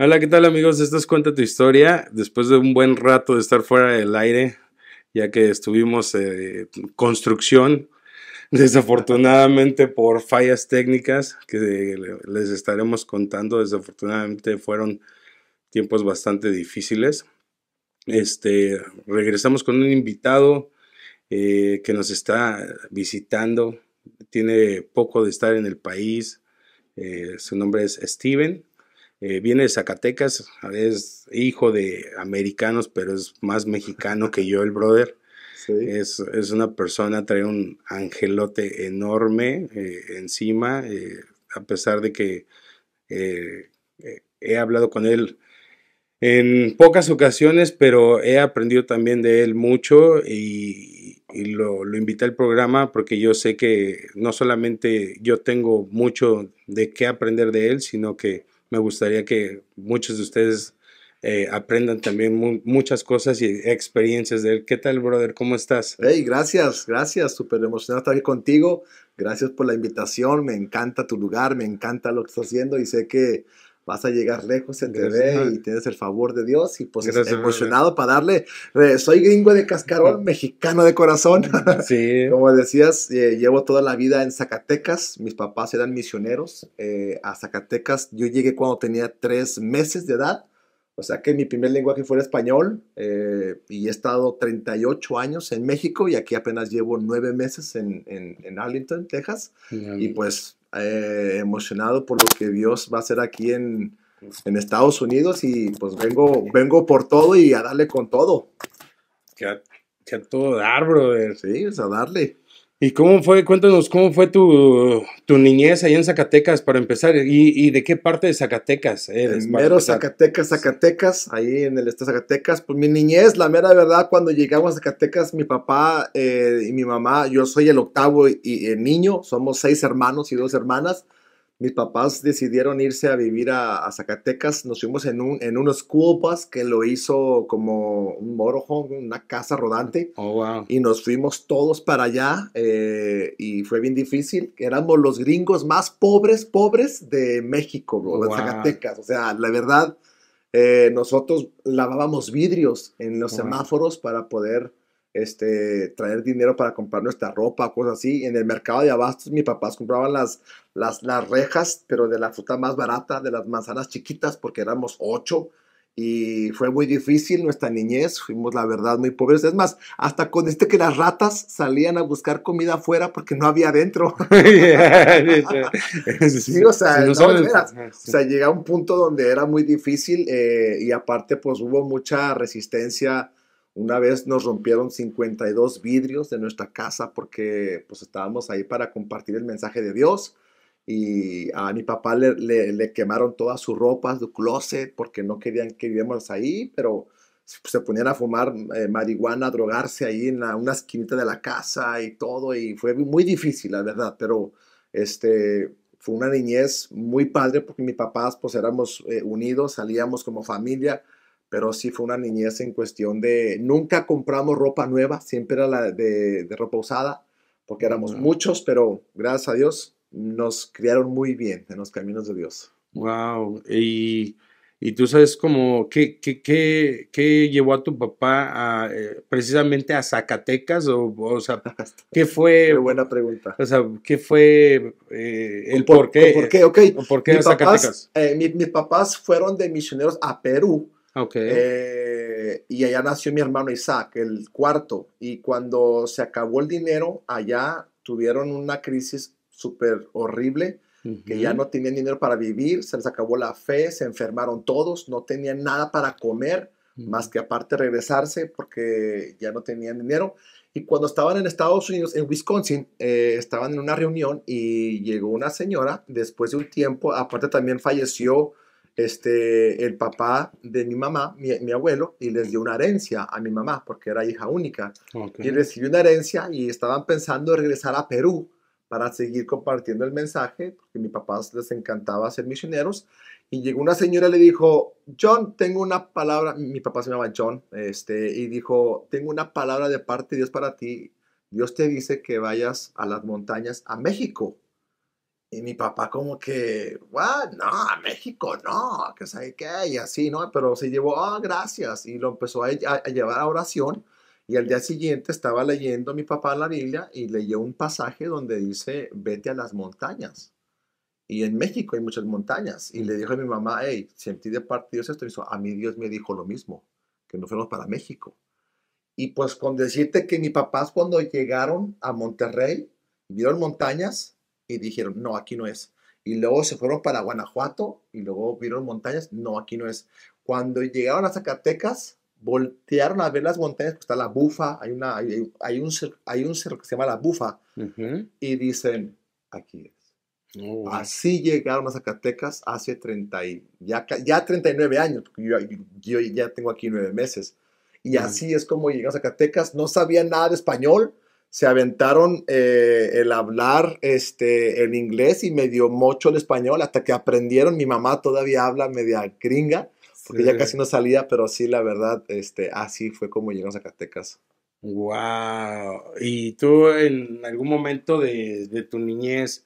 Hola, ¿qué tal amigos? Esto es Cuenta tu historia. Después de un buen rato de estar fuera del aire, ya que estuvimos en construcción, desafortunadamente por fallas técnicas que les estaremos contando, desafortunadamente fueron tiempos bastante difíciles. Este, regresamos con un invitado eh, que nos está visitando, tiene poco de estar en el país, eh, su nombre es Steven eh, viene de Zacatecas, es hijo de americanos, pero es más mexicano que yo, el brother. Es, una persona, trae un angelote enorme eh, encima, eh, a pesar de que he hablado con él en pocas ocasiones, pero he aprendido también de él mucho y, lo, lo, invité al programa porque yo sé que no solamente yo tengo mucho de qué aprender de él, sino que me gustaría que muchos de ustedes eh, aprendan también muchas cosas y experiencias de él. ¿Qué tal, brother? ¿Cómo estás? Hey, gracias, gracias. Súper emocionado estar aquí contigo. Gracias por la invitación. Me encanta tu lugar, me encanta lo que estás haciendo y sé que vas a llegar lejos en TV y tienes el favor de Dios y pues emocionado para darle. Eh, soy gringo de cascarón, mexicano de corazón. Sí. Como decías, eh, llevo toda la vida en Zacatecas. Mis papás eran misioneros eh, a Zacatecas. Yo llegué cuando tenía tres meses de edad. O sea que mi primer lenguaje fue el español y he estado 38 años en México y aquí apenas llevo nueve meses en, en, Arlington, Texas. Y pues eh, emocionado por lo que Dios va a hacer aquí en, en, Estados Unidos y pues vengo, vengo por todo y a darle con todo. Que a, todo dar, brother. Sí, a darle. ¿Y cómo fue? Cuéntanos, ¿cómo fue tu, tu niñez allá en Zacatecas para empezar? ¿Y, y de qué parte de Zacatecas eres? mero Zacatecas, Zacatecas, ahí en el estado de Zacatecas. Pues mi niñez, la mera verdad, cuando llegamos a Zacatecas, mi papá eh, y mi mamá, yo soy el octavo y, y el niño, somos seis hermanos y dos hermanas mis papás decidieron irse a vivir a, Zacatecas. Nos fuimos en, un, en school que lo hizo como un motorhome, una casa rodante. Oh, wow. Y nos fuimos todos para allá eh, y fue bien difícil. Éramos los gringos más pobres, pobres de México, bro, de Zacatecas. O sea, la verdad, eh, nosotros lavábamos vidrios en los semáforos para poder este, traer dinero para comprar nuestra ropa, cosas así. En el mercado de abastos, mis papás compraban las, las, las rejas, pero de la fruta más barata, de las manzanas chiquitas, porque éramos ocho. Y fue muy difícil nuestra niñez, fuimos la verdad muy pobres. Es más, hasta con este que las ratas salían a buscar comida afuera porque no había adentro. sí, o sea, o sea, llega a un punto donde era muy difícil eh, y aparte pues hubo mucha resistencia una vez nos rompieron 52 vidrios de nuestra casa porque pues estábamos ahí para compartir el mensaje de Dios y a mi papá le, le, quemaron toda su ropa, su closet porque no querían que viviéramos ahí, pero se ponían a fumar eh, marihuana, drogarse ahí en una esquinita de la casa y todo y fue muy difícil, la verdad, pero este fue una niñez muy padre porque mis papás pues éramos eh, unidos, salíamos como familia pero sí fue una niñez en cuestión de nunca compramos ropa nueva, siempre era la de, ropa usada, porque éramos muchos, pero gracias a Dios nos criaron muy bien en los caminos de Dios. Wow, y, y tú sabes como, ¿qué, qué, qué, qué llevó a tu papá a, eh, precisamente a Zacatecas? O, o sea, ¿qué fue? Qué buena pregunta. O sea, ¿qué fue eh, el por, qué? ¿Por qué? Ok. ¿Por qué a Zacatecas? Eh, mis papás fueron de misioneros a Perú Okay. Eh, y allá nació mi hermano Isaac, el cuarto. Y cuando se acabó el dinero, allá tuvieron una crisis súper horrible, que ya no tenían dinero para vivir, se les acabó la fe, se enfermaron todos, no tenían nada para comer, más que aparte regresarse porque ya no tenían dinero. Y cuando estaban en Estados Unidos, en Wisconsin, eh, estaban en una reunión y llegó una señora, después de un tiempo, aparte también falleció este, el papá de mi mamá, mi, abuelo, y les dio una herencia a mi mamá, porque era hija única. Y recibió una herencia y estaban pensando regresar a Perú para seguir compartiendo el mensaje, porque a mi papá les encantaba ser misioneros. Y llegó una señora y le dijo, John, tengo una palabra, mi papá se llamaba John, este, y dijo, tengo una palabra de parte de Dios para ti. Dios te dice que vayas a las montañas a México Y mi papá como que, "What? no, México no, que sabe qué, y así, ¿no? Pero se llevó, ah, gracias, y lo empezó a, llevar a oración. Y al día siguiente estaba leyendo mi papá la Biblia y leyó un pasaje donde dice, vete a las montañas. Y en México hay muchas montañas. Y le dijo a mi mamá, hey, sentí de parte Dios esto. Y a mí Dios me dijo lo mismo, que no fuéramos para México. Y pues con decirte que mis papás cuando llegaron a Monterrey, vieron montañas y dijeron, no, aquí no es. Y luego se fueron para Guanajuato y luego vieron montañas, no, aquí no es. Cuando llegaron a Zacatecas, voltearon a ver las montañas, pues está la bufa, hay, una, hay, hay un, hay un cerro que se llama la bufa, Ujú. y dicen, aquí es. Oh. Así llegaron a Zacatecas hace 30 y, ya, ya 39 años, porque yo, yo ya tengo aquí nueve meses. Y así es como llegaron a Zacatecas. No sabían nada de español, se aventaron eh, el hablar este, el inglés y medio mocho el español hasta que aprendieron. Mi mamá todavía habla media gringa, porque ya casi no salía, pero sí, la verdad, este, así fue como llegaron a Zacatecas. Wow. ¿Y tú en algún momento de, de tu niñez,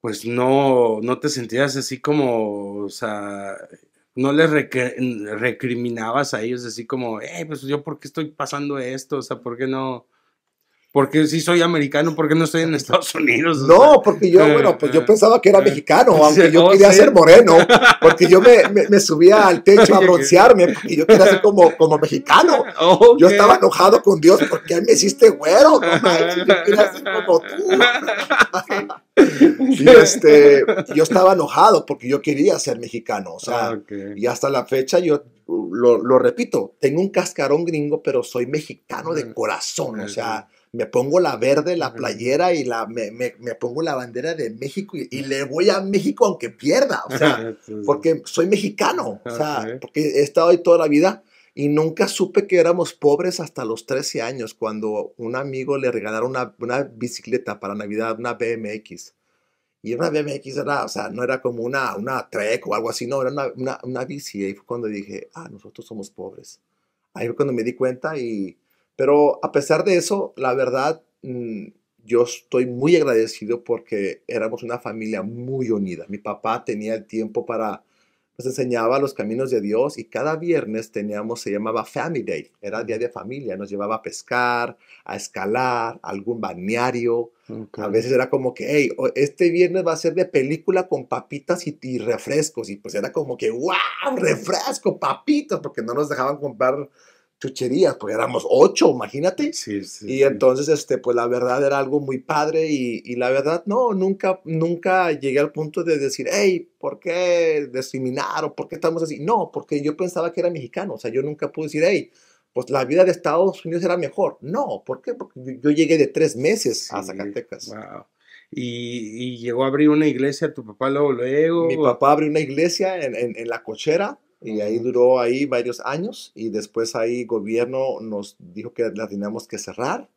pues no, no te sentías así como, o sea, no les recriminabas a ellos así como, eh, pues yo por qué estoy pasando esto? O sea, ¿por qué no? Porque si soy americano, ¿por qué no estoy en Estados Unidos? O No, porque yo, eh, bueno, pues eh, yo pensaba que era eh, mexicano, sí, aunque yo oh, quería sí. ser moreno, porque yo me, me- me subía al techo a broncearme, porque yo quería ser como, como mexicano. Yo estaba enojado con Dios porque me hiciste güero, no manches, yo quería ser como tú. Y este, yo estaba enojado porque yo quería ser mexicano, o sea, Ah, y hasta la fecha yo lo, lo repito, tengo un cascarón gringo, pero soy mexicano de Ujú. corazón, o sea, me pongo la verde, la playera y la, me, me- me pongo la bandera de México y, y le voy a México aunque pierda, o sea, porque soy mexicano, o sea, porque he estado ahí toda la vida y nunca supe que éramos pobres hasta los 13 años, cuando un amigo le regalaron una, una bicicleta para Navidad, una BMX. Y una BMX era, o sea, no era como una, una Trek o algo así, no, era una, una, una bici. Y ahí fue cuando dije, ah, nosotros somos pobres. Ahí fue cuando me di cuenta y... Pero a pesar de eso, la verdad, mm, yo estoy muy agradecido porque éramos una familia muy unida. Mi papá tenía el tiempo para, nos enseñaba los caminos de Dios y cada viernes teníamos, se llamaba Family Day, era día de familia, nos llevaba a pescar, a escalar, a algún balneario. Ok. A veces era como que, hey, este viernes va a ser de película con papitas y, y refrescos. Y pues era como que, wow, refresco, papitas, porque no nos dejaban comprar chucherías, porque éramos ocho, imagínate. Sí, sí, Y entonces, este, pues la verdad era algo muy padre y, y la verdad, no, nunca, nunca llegué al punto de decir, hey, ¿por qué discriminar o por qué estamos así? No, porque yo pensaba que era mexicano, o sea, yo nunca pude decir, hey, pues la vida de Estados Unidos era mejor. No, ¿por qué? Porque yo, llegué de tres meses a Sí, Zacatecas. wow. Y, y llegó a abrir una iglesia tu papá luego, luego. Mi papá abrió una iglesia en, en- en La Cochera y ahí duró ahí varios años y después ahí gobierno nos dijo que la teníamos que cerrar.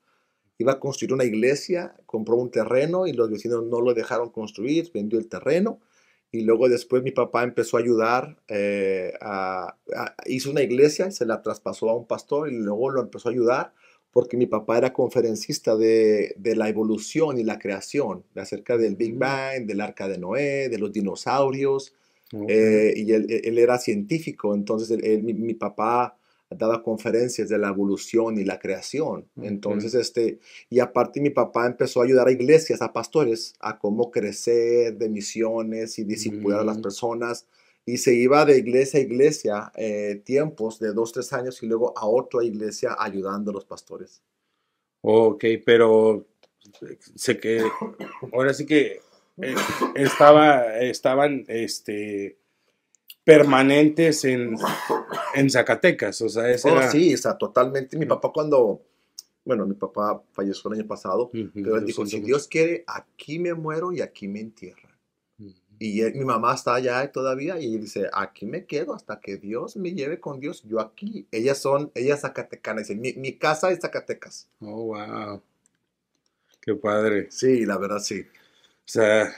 Iba a construir una iglesia, compró un terreno y los vecinos no lo dejaron construir, vendió el terreno y luego después mi papá empezó a ayudar, eh, a- a- hizo una iglesia, se la traspasó a un pastor y luego lo empezó a ayudar porque mi papá era conferencista de, de la evolución y la creación, de acerca del Big. Bang, del arca de Noé, de los dinosaurios, Eh, y él, él era científico, entonces él- él- mi, mi papá daba conferencias de la evolución y la creación. Entonces, este, y aparte mi papá empezó a ayudar a iglesias, a pastores, a cómo crecer de misiones y discipular a las Mm. personas. Y se iba de iglesia a iglesia eh, tiempos de dos, tres años y luego a otra iglesia ayudando a los pastores. Ok, pero sé que ahora sí que eh, estaba, estaban este, permanentes en, en Zacatecas, o sea, ese Oh, era... sí, sea, totalmente. Mi Mm. papá cuando, bueno, mi papá falleció el año pasado, pero él dijo, si. Dios quiere, aquí me muero y aquí me entierran. Y él- mi mamá está allá todavía y dice, aquí me quedo hasta que Dios me lleve con Dios, yo aquí. Ellas son, ellas zacatecanas, dice, mi, mi casa es Zacatecas. Oh, wow. Qué padre. Sí, la verdad sí. O sea,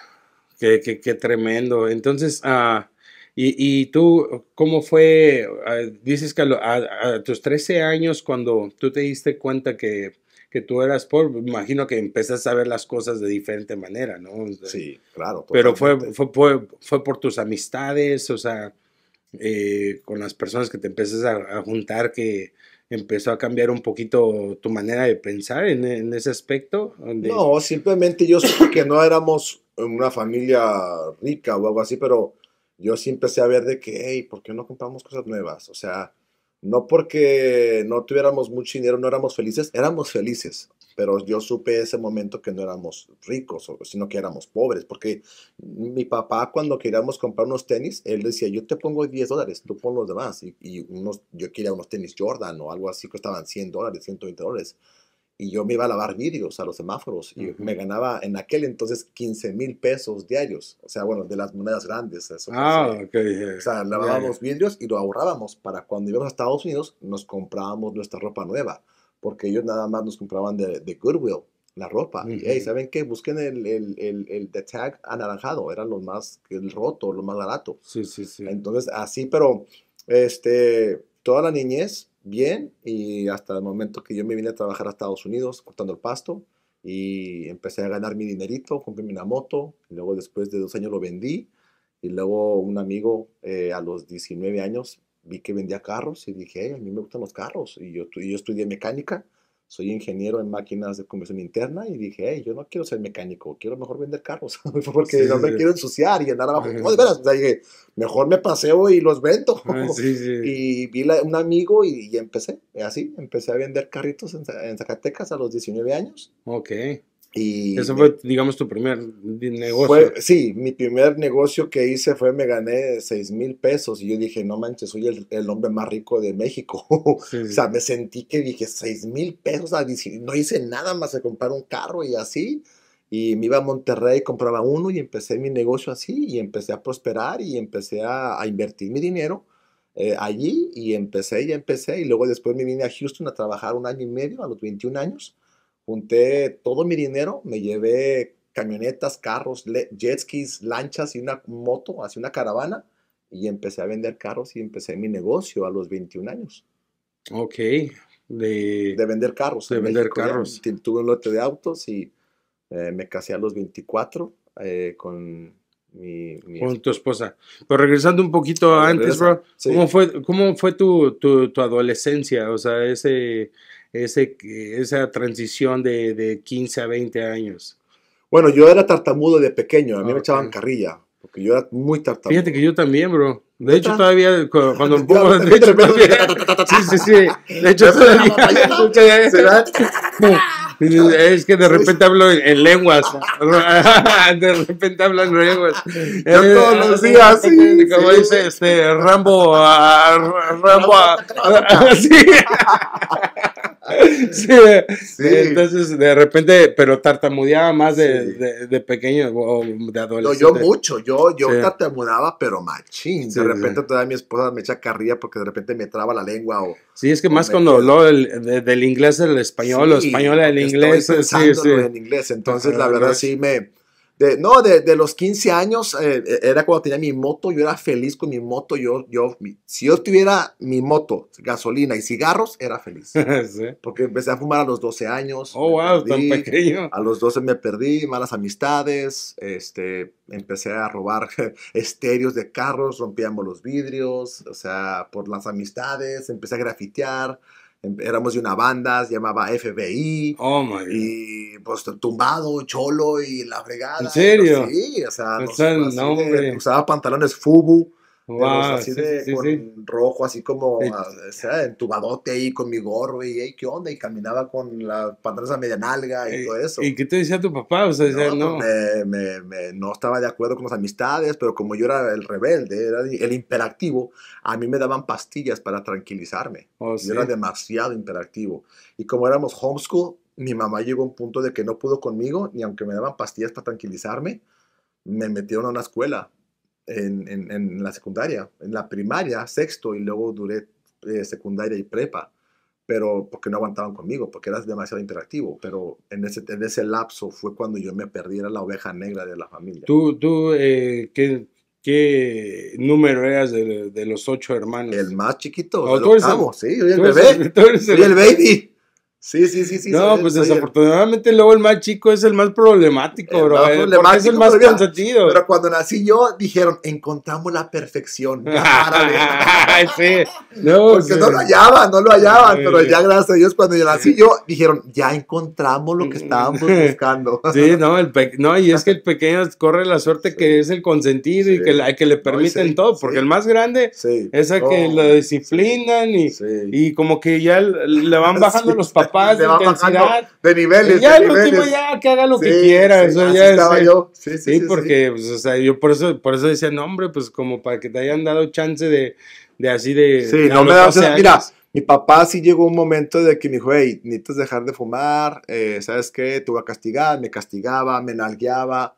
qué, qué- qué tremendo. Entonces, ah, y, y tú, ¿cómo fue? Ah, dices que a, lo- a- a tus 13 años, cuando tú te diste cuenta que, que tú eras pobre, imagino que empezaste a ver las cosas de diferente manera, ¿no? O sea, Sí, claro. Pero fue, fue, fue, fue por tus amistades, o sea, eh, con las personas que te empiezas a, a juntar que empezó a cambiar un poquito tu manera de pensar en, en ese aspecto. No, simplemente yo supe que no éramos una familia rica o algo así, pero yo sí empecé a ver de que, hey, ¿por qué no compramos cosas nuevas? O sea, no porque no tuviéramos mucho dinero, no éramos felices, éramos felices, pero yo supe ese momento que no éramos ricos, o- sino que éramos pobres, porque mi papá cuando queríamos comprar unos tenis, él decía, yo te pongo 10 dólares, tú pon los demás, y, y unos, yo quería unos tenis Jordan o algo así, costaban 100 dólares, 120 dólares y yo me iba a lavar vidrios a los semáforos y me ganaba en aquel entonces 15 mil pesos diarios. O sea, bueno, de las monedas grandes. Eso, Ah, sí. ok. ya, O sea, lavábamos vidrios y lo ahorrábamos para cuando íbamos a Estados Unidos nos comprábamos nuestra ropa nueva. Porque ellos nada más nos compraban de, de Goodwill la ropa. Y, hey. ¿saben qué? Busquen el, el, el, el the tag anaranjado. Era lo más, el roto, lo más barato. Sí, sí, sí. Entonces, así, pero este, toda la niñez, bien, y hasta el momento que yo me vine a trabajar a Estados Unidos, cortando el pasto, y empecé a ganar mi dinerito, compré una moto, y luego después de dos años lo vendí, y luego un amigo eh, a los 19 años vi que vendía carros, y dije, "Hey, a mí me gustan los carros, y yo, yo estudié mecánica, soy ingeniero en máquinas de conversión interna, y dije, hey, yo no quiero ser mecánico, quiero mejor vender carros, porque Sí, no me sí. quiero ensuciar y andar abajo. No, de veras, o sea, dije, mejor me paseo y los vendo. Ah, sí. Y vi la- un amigo y, y empecé, así, empecé a vender carritos en, en Zacatecas a los 19 años. Ok. Y Eso me- fue, digamos, tu primer negocio. fue- sí, mi primer negocio que hice fue, me gané 6 mil pesos y yo dije, no manches, soy el, el hombre más rico de México. Sí, O sea, me sentí que dije, 6 mil pesos, a 19, no hice nada más que comprar un carro y así. Y me iba a Monterrey, compraba uno y empecé mi negocio así y empecé a prosperar y empecé a, a invertir mi dinero eh, allí y empecé y empecé y luego después me vine a Houston a trabajar un año y medio a los 21 años. Junté todo mi dinero, me llevé camionetas, carros, jet skis, lanchas y una moto, así una caravana y empecé a vender carros y empecé mi negocio a los 21 años Ok. De, de vender carros. De en vender México carros. Tu- Tuve un lote de autos y eh, me casé a los 24 eh, con mi... mi con tu esposa. Pero regresando un poquito antes, regresa. bro, Sí. ¿cómo fue, cómo fue tu, tu, tu adolescencia? O sea, ese, ese, esa transición de, de 15 a 20 años. Bueno, yo era tartamudo de pequeño, a mí Ah, me echaban carrilla, porque yo era muy tartamudo. Fíjate que yo también, bro. De hecho, todavía cu- cuando Ya, pongo, de hecho, todavía- sí, sí, sí. De hecho, todavía. Es que de repente hablo en, en lenguas. De repente hablo en lenguas. Yo todos los días, sí, Como dice este Rambo, Rambo, sí. Sí. Sí. Entonces, de repente, pero tartamudeaba más de, Sí. de, de pequeño o de No, adolescente. yo mucho, yo, yo Sí. tartamudaba, pero machín. De repente todavía mi esposa me echa carrilla porque de repente me traba la lengua o... Sí, es que más cuando habló del, de- del inglés al español, o español al estoy inglés, eh, sí, sí. pensándolo en inglés. Entonces, la verdad, sí me. De, no, de, de los 15 años, eh, era cuando tenía mi moto, yo era feliz con mi moto. Yo, yo, mi- si yo tuviera mi moto, gasolina y cigarros, era feliz. Sí. Porque empecé a fumar a los 12 años. Oh, wow, tan perdí. pequeño. A los 12 me perdí, malas amistades, este, empecé a robar estéreos de carros, rompíamos los vidrios, o sea, por las amistades, empecé a grafitear, éramos de una banda, se llamaba FBI, Oh, my God. y pues tumbado, cholo y la fregada. ¿En serio? Sí, o sea, nos- así no, hombre. usaba pantalones fubu, Wow, así sí, de sí, con sí. rojo, así como, ah, o sea, entubadote ahí con mi gorro y, hey, ¿qué onda? Y caminaba con la pantalones a media nalga y Eh, todo eso. ¿Y qué te decía tu papá? O sea, decía, no. No, pues, me, me- me- no estaba de acuerdo con las amistades, pero como yo era el rebelde, era el imperactivo, a mí me daban pastillas para tranquilizarme. Oh, Yo era demasiado imperactivo. Y como éramos homeschool, mi mamá llegó a un punto de que no pudo conmigo, ni aunque me daban pastillas para tranquilizarme, me metieron a una escuela en, en- en la secundaria, en la primaria, sexto, y luego duré eh, secundaria y prepa. Pero porque no aguantaban conmigo, porque eras demasiado interactivo. Pero en ese, en ese lapso fue cuando yo me perdí, era la oveja negra de la familia. ¿Tú, tú eh, ¿qué, qué número eras de, de los ocho hermanos? El más chiquito, Oh, el octavo, sí, yo el bebé, el- tú eres soy el baby. Sí, sí, sí, sí. No, pues el- desafortunadamente luego el más chico es el más problemático, El bro. más eh, porque problemático, es el más pero mira, consentido. Pero cuando nací yo, dijeron, encontramos la perfección. Párale. sí. No, Porque sí. no lo hallaban, no lo hallaban, Sí. pero ya gracias a Dios cuando yo nací yo, dijeron, ya encontramos lo que estábamos buscando. Sí, no, el no, y es que el pequeño corre la suerte que es el consentido y que, la- que le permiten todo, porque el más grande es a que lo disciplinan y, y como que ya le van bajando los papás de intensidad. De niveles, Y ya de el último ya que haga lo que quiera, sí, eso ya es, estaba yo. Sí, sí, Sí, porque, pues, o sea, yo por eso, por eso decía, no, hombre, pues como para que te hayan dado chance de, de así de... Sí, a no me da. 12 años. Mira, mi papá sí llegó un momento de que me dijo, hey, necesitas dejar de fumar, eh, ¿sabes qué? Te voy a castigar, me castigaba, me nalgueaba.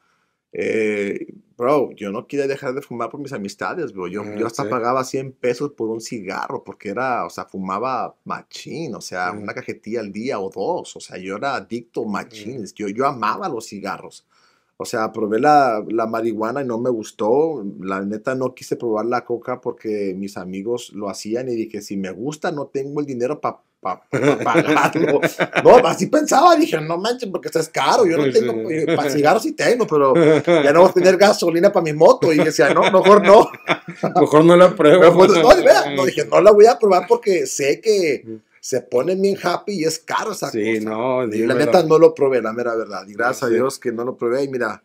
Eh, bro, yo no quería dejar de fumar por mis amistades, bro. Yo, Ah, yo hasta sí. pagaba 100 pesos por un cigarro porque era, o sea, fumaba machín, o sea, Mm. una cajetilla al día o dos. O sea, yo era adicto machines. Yo, yo amaba los cigarros. O sea, probé la, la marihuana y no me gustó. La neta no quise probar la coca porque mis amigos lo hacían y dije, si me gusta, no tengo el dinero para pagarlo. No, así pensaba. Dije, no manches, porque esto es caro. Yo no Sí. tengo, para cigarros sí tengo, pero ya no voy a tener gasolina para mi moto. Y decía, no, mejor no. Mejor no la pruebo. Pero, pues, no, dije, no la voy a probar porque sé que se ponen bien happy y es caro esa Sí, cosa. no, Y la neta no lo probé, la mera verdad. Y gracias Sí. a Dios que no lo probé. Y mira,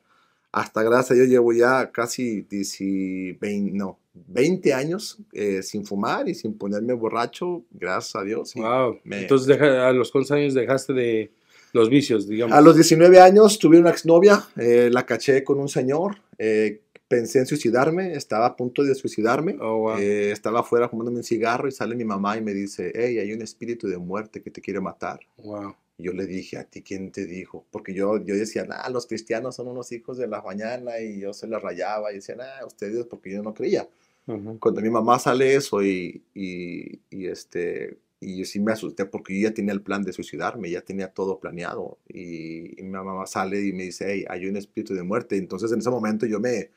hasta gracias a Dios llevo ya casi 10 20, no, 20 años eh, sin fumar y sin ponerme borracho. Gracias a Dios. Wow. me- Entonces, deja- ¿a los cuántos años dejaste de los vicios, digamos? A los 19 años tuve una exnovia, eh, la caché con un señor. eh, pensé en suicidarme, estaba a punto de suicidarme. Oh, wow. eh, estaba afuera fumándome un cigarro y sale mi mamá y me dice, hey, hay un espíritu de muerte que te quiere matar. wow. Y yo le dije, ¿a ti quién te dijo? Porque yo, yo decía, nah, los cristianos son unos hijos de la mañana y yo se la rayaba y decía, nah, ustedes, porque yo no creía. Ajá. Cuando mi mamá sale eso y, y, y, este, y yo sí me asusté porque yo ya tenía el plan de suicidarme, ya tenía todo planeado. Y, y mi mamá sale y me dice, hey, hay un espíritu de muerte. Entonces en ese momento yo me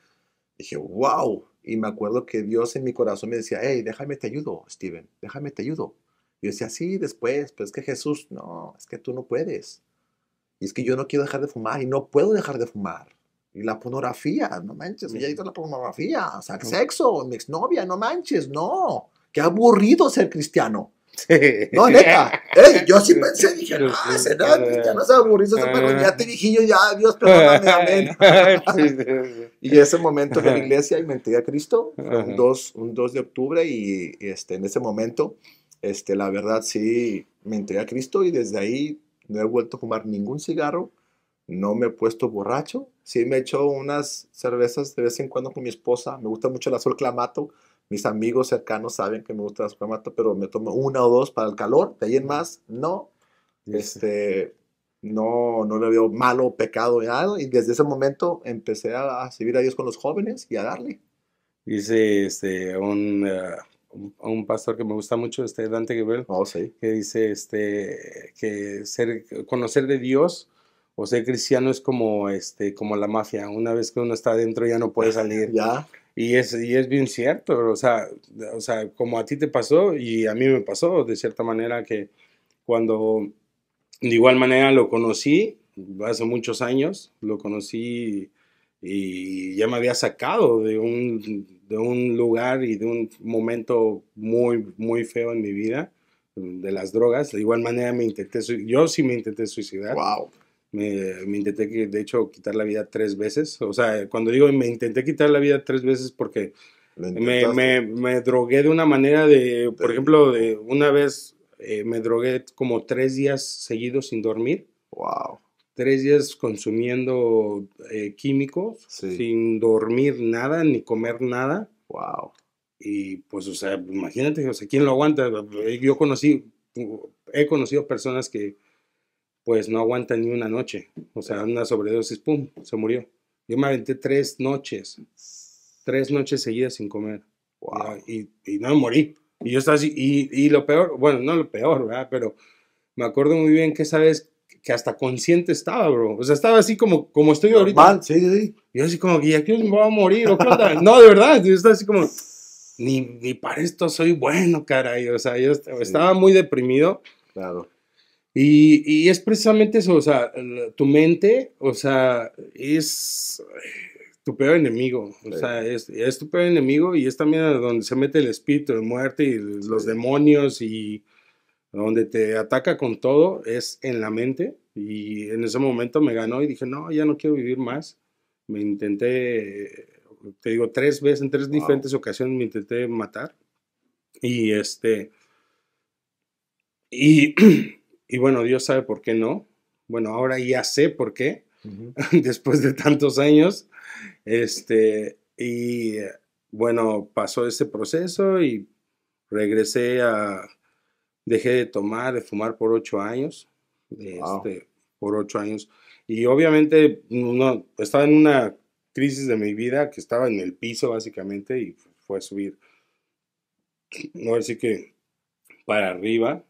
dije, wow. Y me acuerdo que Dios en mi corazón me decía, hey, déjame te ayudo, Steven, déjame te ayudo. Y yo decía, sí, después, pero es que Jesús, no, es que tú no puedes. Y es que yo no quiero dejar de fumar y no puedo dejar de fumar. Y la pornografía, no manches, ya hizo la pornografía, o sea, el sexo, mi exnovia, no manches, no. Qué aburrido ser cristiano. No, neta. Ey, yo sí pensé, dije, no, será cristiano es aburrido, pero ya te dije yo, ya, Dios, perdóname, amén. Sí, sí, sí. Y ese momento en la iglesia y me entregué a Cristo, un 2, un 2 de octubre y, y, este, en ese momento, este, la verdad sí, me entregué a Cristo y desde ahí no he vuelto a fumar ningún cigarro, no me he puesto borracho, sí me echo unas cervezas de vez en cuando con mi esposa, me gusta mucho el azul clamato, mis amigos cercanos saben que me gusta el azul clamato, pero me tomo una o dos para el calor, de ahí en más, no, este, no, no le veo malo, pecado, nada. Y desde ese momento empecé a, a servir a Dios con los jóvenes y a darle. Dice este, un, eh, un, pastor que me gusta mucho, este Dante Gebel, Oh, sí. que dice este, que ser, conocer de Dios o ser cristiano es como, este, como la mafia. Una vez que uno está adentro ya no puede salir. Ya, Y es, y es bien cierto, o sea, o sea, como a ti te pasó y a mí me pasó de cierta manera que cuando de igual manera lo conocí hace muchos años, lo conocí y ya me había sacado de un, de un lugar y de un momento muy, muy feo en mi vida, de las drogas. De igual manera me intenté, yo sí me intenté suicidar. wow. Me, me intenté, de hecho, quitar la vida tres veces. O sea, cuando digo me intenté quitar la vida tres veces porque me, me, me drogué de una manera de, por ejemplo, de una vez eh, me drogué como tres días seguidos sin dormir, Wow. tres días consumiendo eh, químicos, Sí. sin dormir nada ni comer nada. Wow. Y pues, o sea, imagínate, o sea, ¿quién lo aguanta? Yo conocí, he conocido personas que pues no aguantan ni una noche. O sea, una sobredosis, ¡pum!, se murió. Yo me aventé tres noches, tres noches seguidas sin comer. Wow. Y, y no morí. Y yo estaba así, y, y lo peor, bueno, no lo peor, ¿verdad? Pero me acuerdo muy bien que esa vez que hasta consciente estaba, bro. O sea, estaba así como, como estoy ahorita. Normal, sí, sí, yo así como, ¿y aquí me voy a morir? ¿O qué onda? No, de verdad, yo estaba así como, ni, ni para esto soy bueno, caray. O sea, yo est- estaba muy deprimido. Claro. Y, y, es precisamente eso, o sea, tu mente, o sea, es tu peor enemigo, o sea, es, es, tu peor enemigo y es también donde se mete el espíritu de muerte y los demonios y donde te ataca con todo, es en la mente. Y en ese momento me ganó y dije, no, ya no quiero vivir más. Me intenté, te digo, tres veces, en tres diferentes ocasiones me intenté matar. Y este, y Y bueno, Dios sabe por qué no. Bueno, ahora ya sé por qué, después de tantos años. Este, y bueno, pasó ese proceso y regresé a, dejé de tomar, de fumar por ocho años. Este, por ocho años. Y obviamente no, estaba en una crisis de mi vida que estaba en el piso básicamente y fue a subir. No decir que para arriba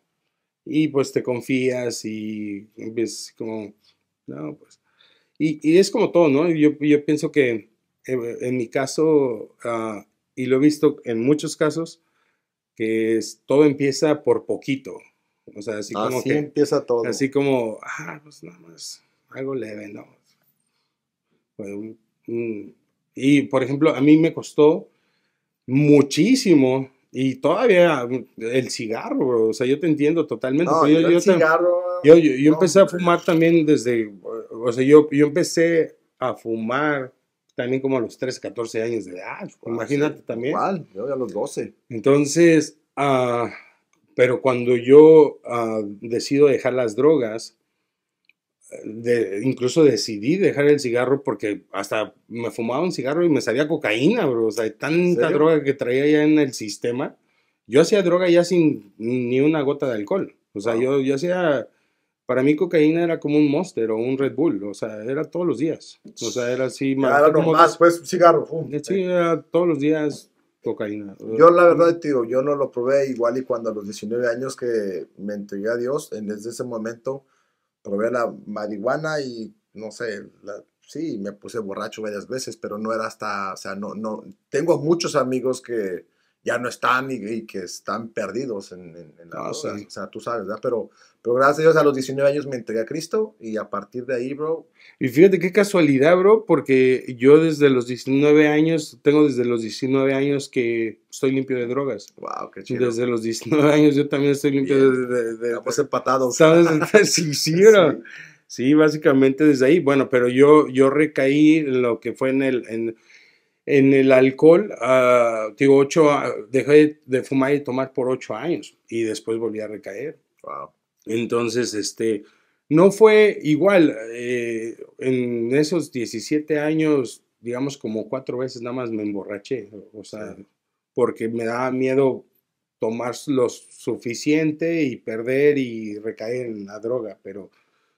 y pues te confías y ves como, no, pues. Y, y es como todo, ¿no? Yo, yo pienso que eh, en, mi caso, uh, y lo he visto en muchos casos, que es, todo empieza por poquito. O sea, así como que. empieza todo. Así como, ah, pues nada más, algo leve, ¿no? Bueno, y por ejemplo, a mí me costó muchísimo y todavía el cigarro, o sea, yo te entiendo totalmente. No, yo, yo, el cigarro, yo, yo, yo empecé a fumar también desde, o sea, yo, yo empecé a fumar también como a los 13, 14 años de edad, imagínate también. Igual, yo a los 12. Entonces, uh, pero cuando yo uh, decido dejar las drogas, de, incluso decidí dejar el cigarro porque hasta me fumaba un cigarro y me salía cocaína, bro. O sea, tanta droga que traía ya en el sistema. Yo hacía droga ya sin ni una gota de alcohol. O sea, yo, yo hacía. Para mí, cocaína era como un Monster o un Red Bull. O sea, era todos los días. O sea, era así. más era normal, pues cigarro. Fum. Sí, era todos los días cocaína. Yo, la verdad, tío, yo no lo probé igual y cuando a los 19 años que me entregué a Dios, desde ese momento probé la marihuana y no sé, sí, me puse borracho varias veces, pero no era hasta, o sea, no, no, tengo muchos amigos que ya no están y, que están perdidos en, en, la ah, o sea, tú sabes, ¿verdad? Pero, pero gracias a Dios a los 19 años me entregué a Cristo y a partir de ahí, bro. Y fíjate qué casualidad, bro, porque yo desde los 19 años, tengo desde los 19 años que estoy limpio de drogas. Wow, qué chido. Desde los 19 años yo también estoy limpio de, de, Estamos empatados. sí, sí, bro. Sí. básicamente desde ahí. Bueno, pero yo, yo recaí en lo que fue en el... En, en el alcohol, uh, digo, ocho, dejé de fumar y tomar por ocho años y después volví a recaer. Wow. Entonces, este, no fue igual. Eh, en esos 17 años, digamos, como cuatro veces nada más me emborraché. O sea, porque me daba miedo tomar lo suficiente y perder y recaer en la droga, pero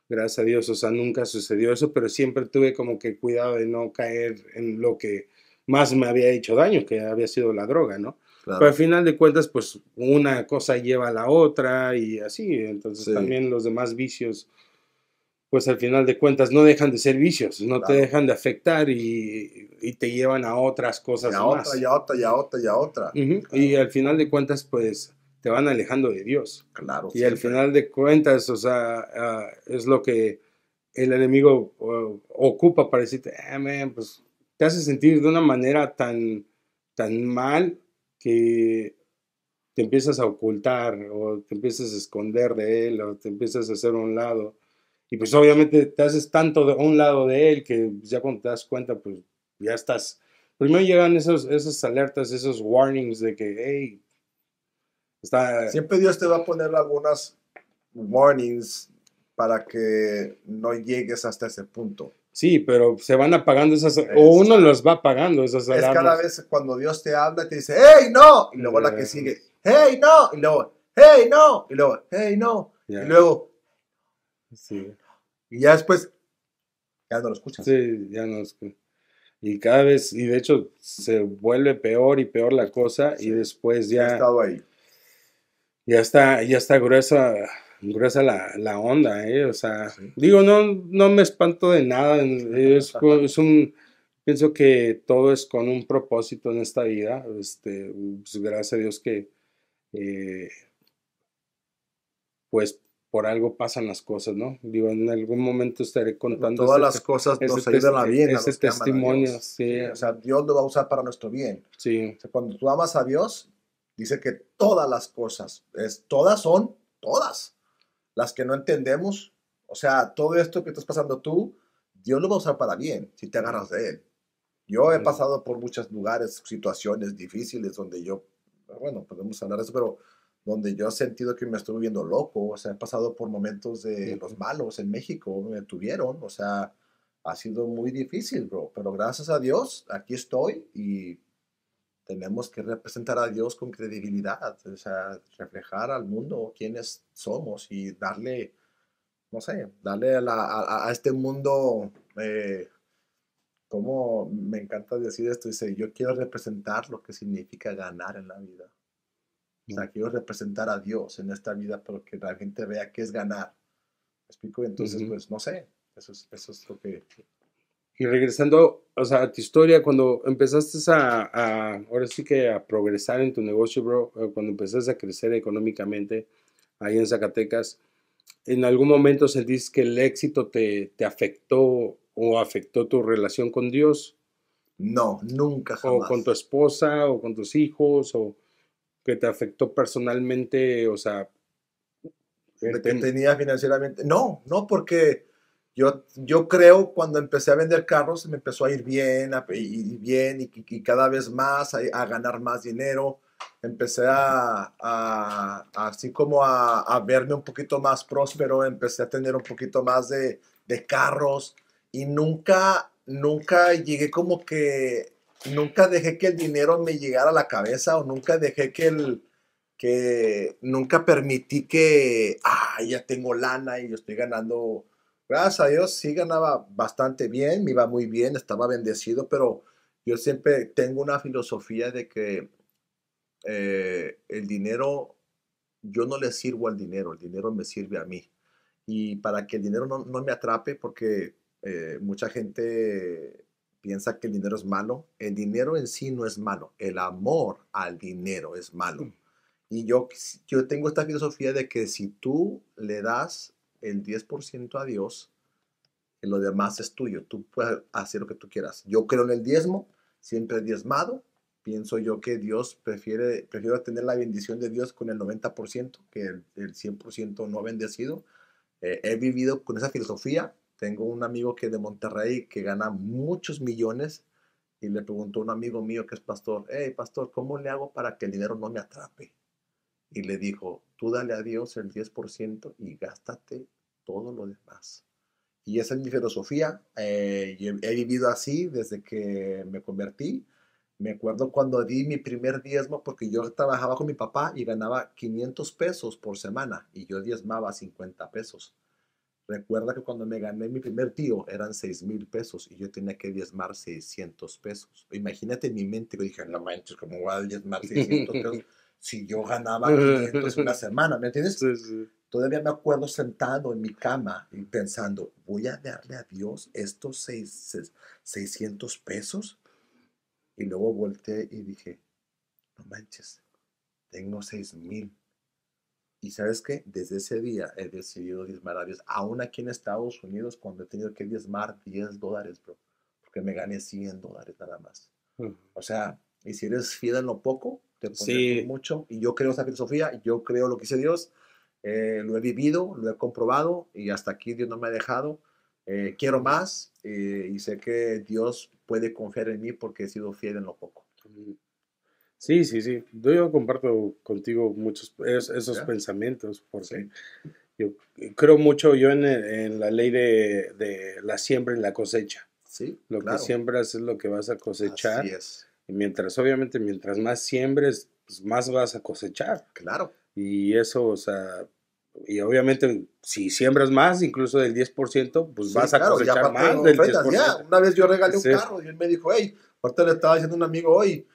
gracias a Dios, o sea, nunca sucedió eso, pero siempre tuve como que cuidado de no caer en lo que más me había hecho daño, que había sido la droga, ¿no? Pero al final de cuentas, pues una cosa lleva a la otra y así. Entonces también los demás vicios, pues al final de cuentas no dejan de ser vicios, no te dejan de afectar y, y, te llevan a otras cosas y a más. Otra, y a otra, y a otra, y a otra. Y al final de cuentas, pues te van alejando de Dios. Claro. Y al final de cuentas, o sea, uh, es lo que el enemigo uh, ocupa para decirte, ah, man, pues te hace sentir de una manera tan, tan mal que te empiezas a ocultar o te empiezas a esconder de él o te empiezas a hacer a un lado. Y pues obviamente te haces tanto de un lado de él que ya cuando te das cuenta, pues ya estás. Primero llegan esos, esas alertas, esos warnings de que, hey, está... Siempre Dios te va a poner algunas warnings para que no llegues hasta ese punto. Sí, pero se van apagando esas, o uno los va apagando esas alarmas. Es cada vez cuando Dios te habla, te dice, ¡Hey, no! Y luego la que sigue, ¡Hey, no! Y luego, ¡Hey, no! Y luego, ¡Hey, no! Y luego, sí. Y ya después, ya no lo escuchas. Sí, ya no lo escuchas. Y cada vez, y de hecho, se vuelve peor y peor la cosa, y después ya. He estado ahí. Ya está, ya está gruesa gruesa la, la onda, ¿eh? O sea, digo, no, no me espanto de nada. Es, es, un, pienso que todo es con un propósito en esta vida. Este, pues gracias a Dios que, eh, pues, por algo pasan las cosas, ¿no? Digo, en algún momento estaré contando. Todas las cosas nos ayudan a bien. Ese testimonio, sí. O sea, Dios lo va a usar para nuestro bien. Sí. O sea, cuando tú amas a Dios, dice que todas las cosas, es, todas son, todas. Las que no entendemos, o sea, todo esto que estás pasando tú, Dios lo va a usar para bien, si te agarras de Él. Yo he pasado por muchos lugares, situaciones difíciles donde yo, bueno, podemos hablar de eso, pero donde yo he sentido que me estuve viendo loco, o sea, he pasado por momentos de los malos en México, me tuvieron, o sea, ha sido muy difícil, bro, pero gracias a Dios, aquí estoy y tenemos que representar a Dios con credibilidad, o sea, reflejar al mundo quiénes somos y darle, no sé, darle a, este mundo, eh, como me encanta decir esto, dice, yo quiero representar lo que significa ganar en la vida. O sea, quiero representar a Dios en esta vida, pero que la gente vea que es ganar. ¿Me explico? Entonces, pues, no sé. Eso es, eso es lo que... Y regresando, o sea, a tu historia, cuando empezaste a, a, ahora sí que a progresar en tu negocio, bro, eh, cuando empezaste a crecer económicamente ahí en Zacatecas, ¿en algún momento sentiste que el éxito te, te afectó o afectó tu relación con Dios? No, nunca jamás. O con tu esposa o con tus hijos o que te afectó personalmente, o sea... que tenía financieramente. No, no, porque yo, yo creo cuando empecé a vender carros me empezó a ir bien, a, y bien y, cada vez más, a, ganar más dinero. Empecé a, a así como a, verme un poquito más próspero, empecé a tener un poquito más de, de carros y nunca, nunca llegué como que nunca dejé que el dinero me llegara a la cabeza o nunca dejé que el que nunca permití que ah, ya tengo lana y yo estoy ganando gracias a Dios sí ganaba bastante bien, me iba muy bien, estaba bendecido, pero yo siempre tengo una filosofía de que eh, el dinero, yo no le sirvo al dinero, el dinero me sirve a mí. Y para que el dinero no, no me atrape, porque eh, mucha gente piensa que el dinero es malo. El dinero en sí no es malo. El amor al dinero es malo. Y yo, yo tengo esta filosofía de que si tú le das el 10% a Dios, lo demás es tuyo. Tú puedes hacer lo que tú quieras. Yo creo en el diezmo, siempre diezmado. Pienso yo que Dios prefiere, prefiero tener la bendición de Dios con el 90% que el, 100% no bendecido. Eh, he vivido con esa filosofía tengo un amigo que de Monterrey que gana muchos millones y le preguntó a un amigo mío que es pastor, hey pastor, ¿cómo le hago para que el dinero no me atrape? Y le dijo, tú dale a Dios el 10% y gástate todo lo demás. Y esa es mi filosofía. Eh, he vivido así desde que me convertí. Me acuerdo cuando di mi primer diezmo porque yo trabajaba con mi papá y ganaba 500 pesos por semana y yo diezmaba 50 pesos. Recuerda que cuando me gané mi primer tío eran 6 mil pesos y yo tenía que diezmar 600 pesos. Imagínate en mi mente, yo dije, no manches, ¿cómo voy a diezmar 600 pesos si yo ganaba 500 una semana? ¿Me entiendes? Todavía me acuerdo sentado en mi cama y pensando, ¿voy a darle a Dios estos 600 pesos? Y luego volteé y dije, no manches, tengo 6 mil y sabes qué, desde ese día he decidido diezmar a Dios, aún aquí en Estados Unidos, cuando he tenido que diezmar 10 dólares, bro, porque me gané 100 dólares nada más. O sea, y si eres fiel en lo poco, te pones mucho. Y yo creo esa filosofía, yo creo lo que dice Dios, eh, lo he vivido, lo he comprobado y hasta aquí Dios no me ha dejado. Eh, quiero más eh, y sé que Dios puede confiar en mí porque he sido fiel en lo poco. Sí, sí, sí. Yo comparto contigo muchos esos pensamientos porque yo creo mucho yo en, la ley de, la siembra y la cosecha. Sí, lo que siembras es lo que vas a cosechar. Así es. Y mientras, obviamente, mientras más siembres, pues más vas a cosechar. Claro. Y eso, o sea, y obviamente si siembras más, incluso del 10%, pues vas a cosechar más del 10%. Una vez yo regalé un carro y él me dijo, hey, ahorita le estaba diciendo un amigo hoy,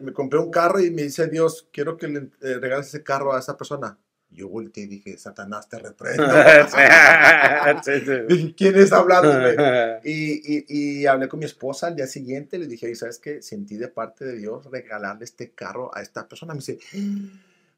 me compré un carro y me dice Dios, quiero que le eh, regales ese carro a esa persona. Yo volteé y dije, Satanás, te reprendo. ¿quién está hablando? y, y, y, hablé con mi esposa al día siguiente, le dije, ¿sabes qué? Sentí de parte de Dios regalarle este carro a esta persona. Me dice,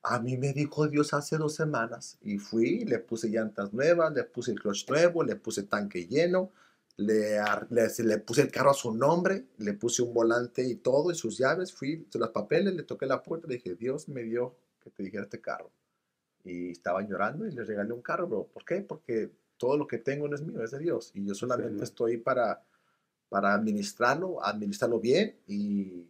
A mí me dijo Dios hace dos semanas y fui, le puse llantas nuevas, le puse el clutch nuevo, le puse tanque lleno, le, le, le, puse el carro a su nombre, le puse un volante y todo y sus llaves, fui, los papeles, le toqué la puerta, le dije, Dios me dio que te dijera este carro. Y estaba llorando y le regalé un carro, bro. ¿Por qué? Porque todo lo que tengo no es mío, es de Dios. Y yo solamente estoy para, para administrarlo, administrarlo bien y,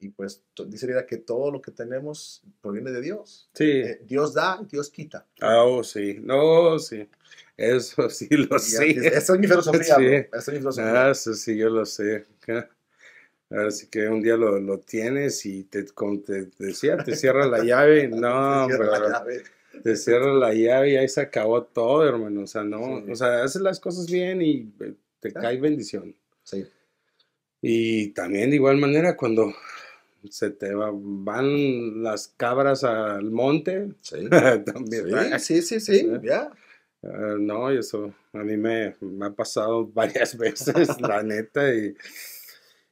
y pues dice que todo lo que tenemos proviene de Dios. Sí. Eh, Dios da, Dios quita. Ah, oh, sí. No, sí. Eso sí lo sé. Esa es mi filosofía. Sí. Esa es mi filosofía. Ah, eso sí, yo lo sé. Así que un día lo, lo tienes y te, como te decía, te cierra la llave. No, te cierra la llave te cierra la llave y ahí se acabó todo, hermano. O sea, no, o sea, haces las cosas bien y eh, te cae bendición. Sí. Y también de igual manera cuando se te van las cabras al monte, sí. también. Sí, sí, sí, ya. Ah, no, eso a mí me, me ha pasado varias veces, la neta, y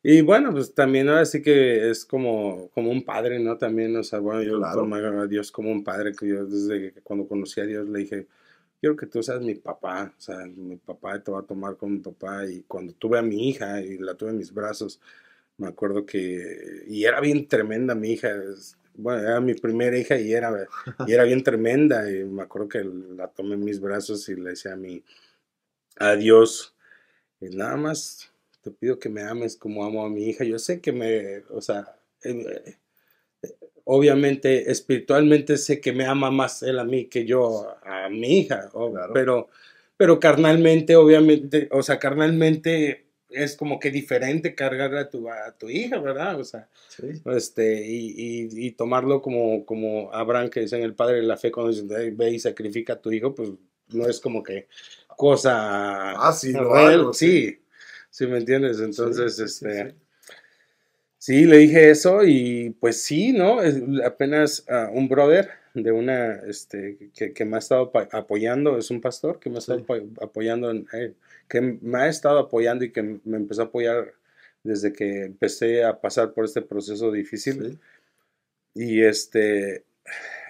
y bueno, pues también ahora sí que es como, como un padre, ¿no? También, o sea, bueno, yo claro. tomo a Dios como un padre, que yo desde cuando conocí a Dios le dije, quiero que tú seas mi papá, o sea, mi papá te va a tomar como mi papá. Y cuando tuve a mi hija y la tuve en mis brazos, me acuerdo que, y era bien tremenda mi hija, bueno, era mi primera hija y era, y era bien tremenda. Y me acuerdo que la tomé en mis brazos y le decía a mi, adiós. Y nada más te pido que me ames como amo a mi hija. Yo sé que me, o sea, eh, eh, obviamente espiritualmente sé que me ama más él a mí que yo a mi hija, pero, pero carnalmente, obviamente, o sea, carnalmente es como que diferente cargar a tu, a tu hija, ¿verdad? O sea, este, y, y, tomarlo como, como Abraham que dice en el Padre de la Fe cuando dice, ve y sacrifica a tu hijo, pues no es como que cosa... Ah, sí, sí. ¿Sí me entiendes? Entonces, este... Sí, le dije eso y pues sí, ¿no? apenas uh, un brother de una, este, que, que, me ha estado apoyando, es un pastor que me ha estado apoyando, en, eh, que me ha estado apoyando y que me empezó a apoyar desde que empecé a pasar por este proceso difícil. Y este,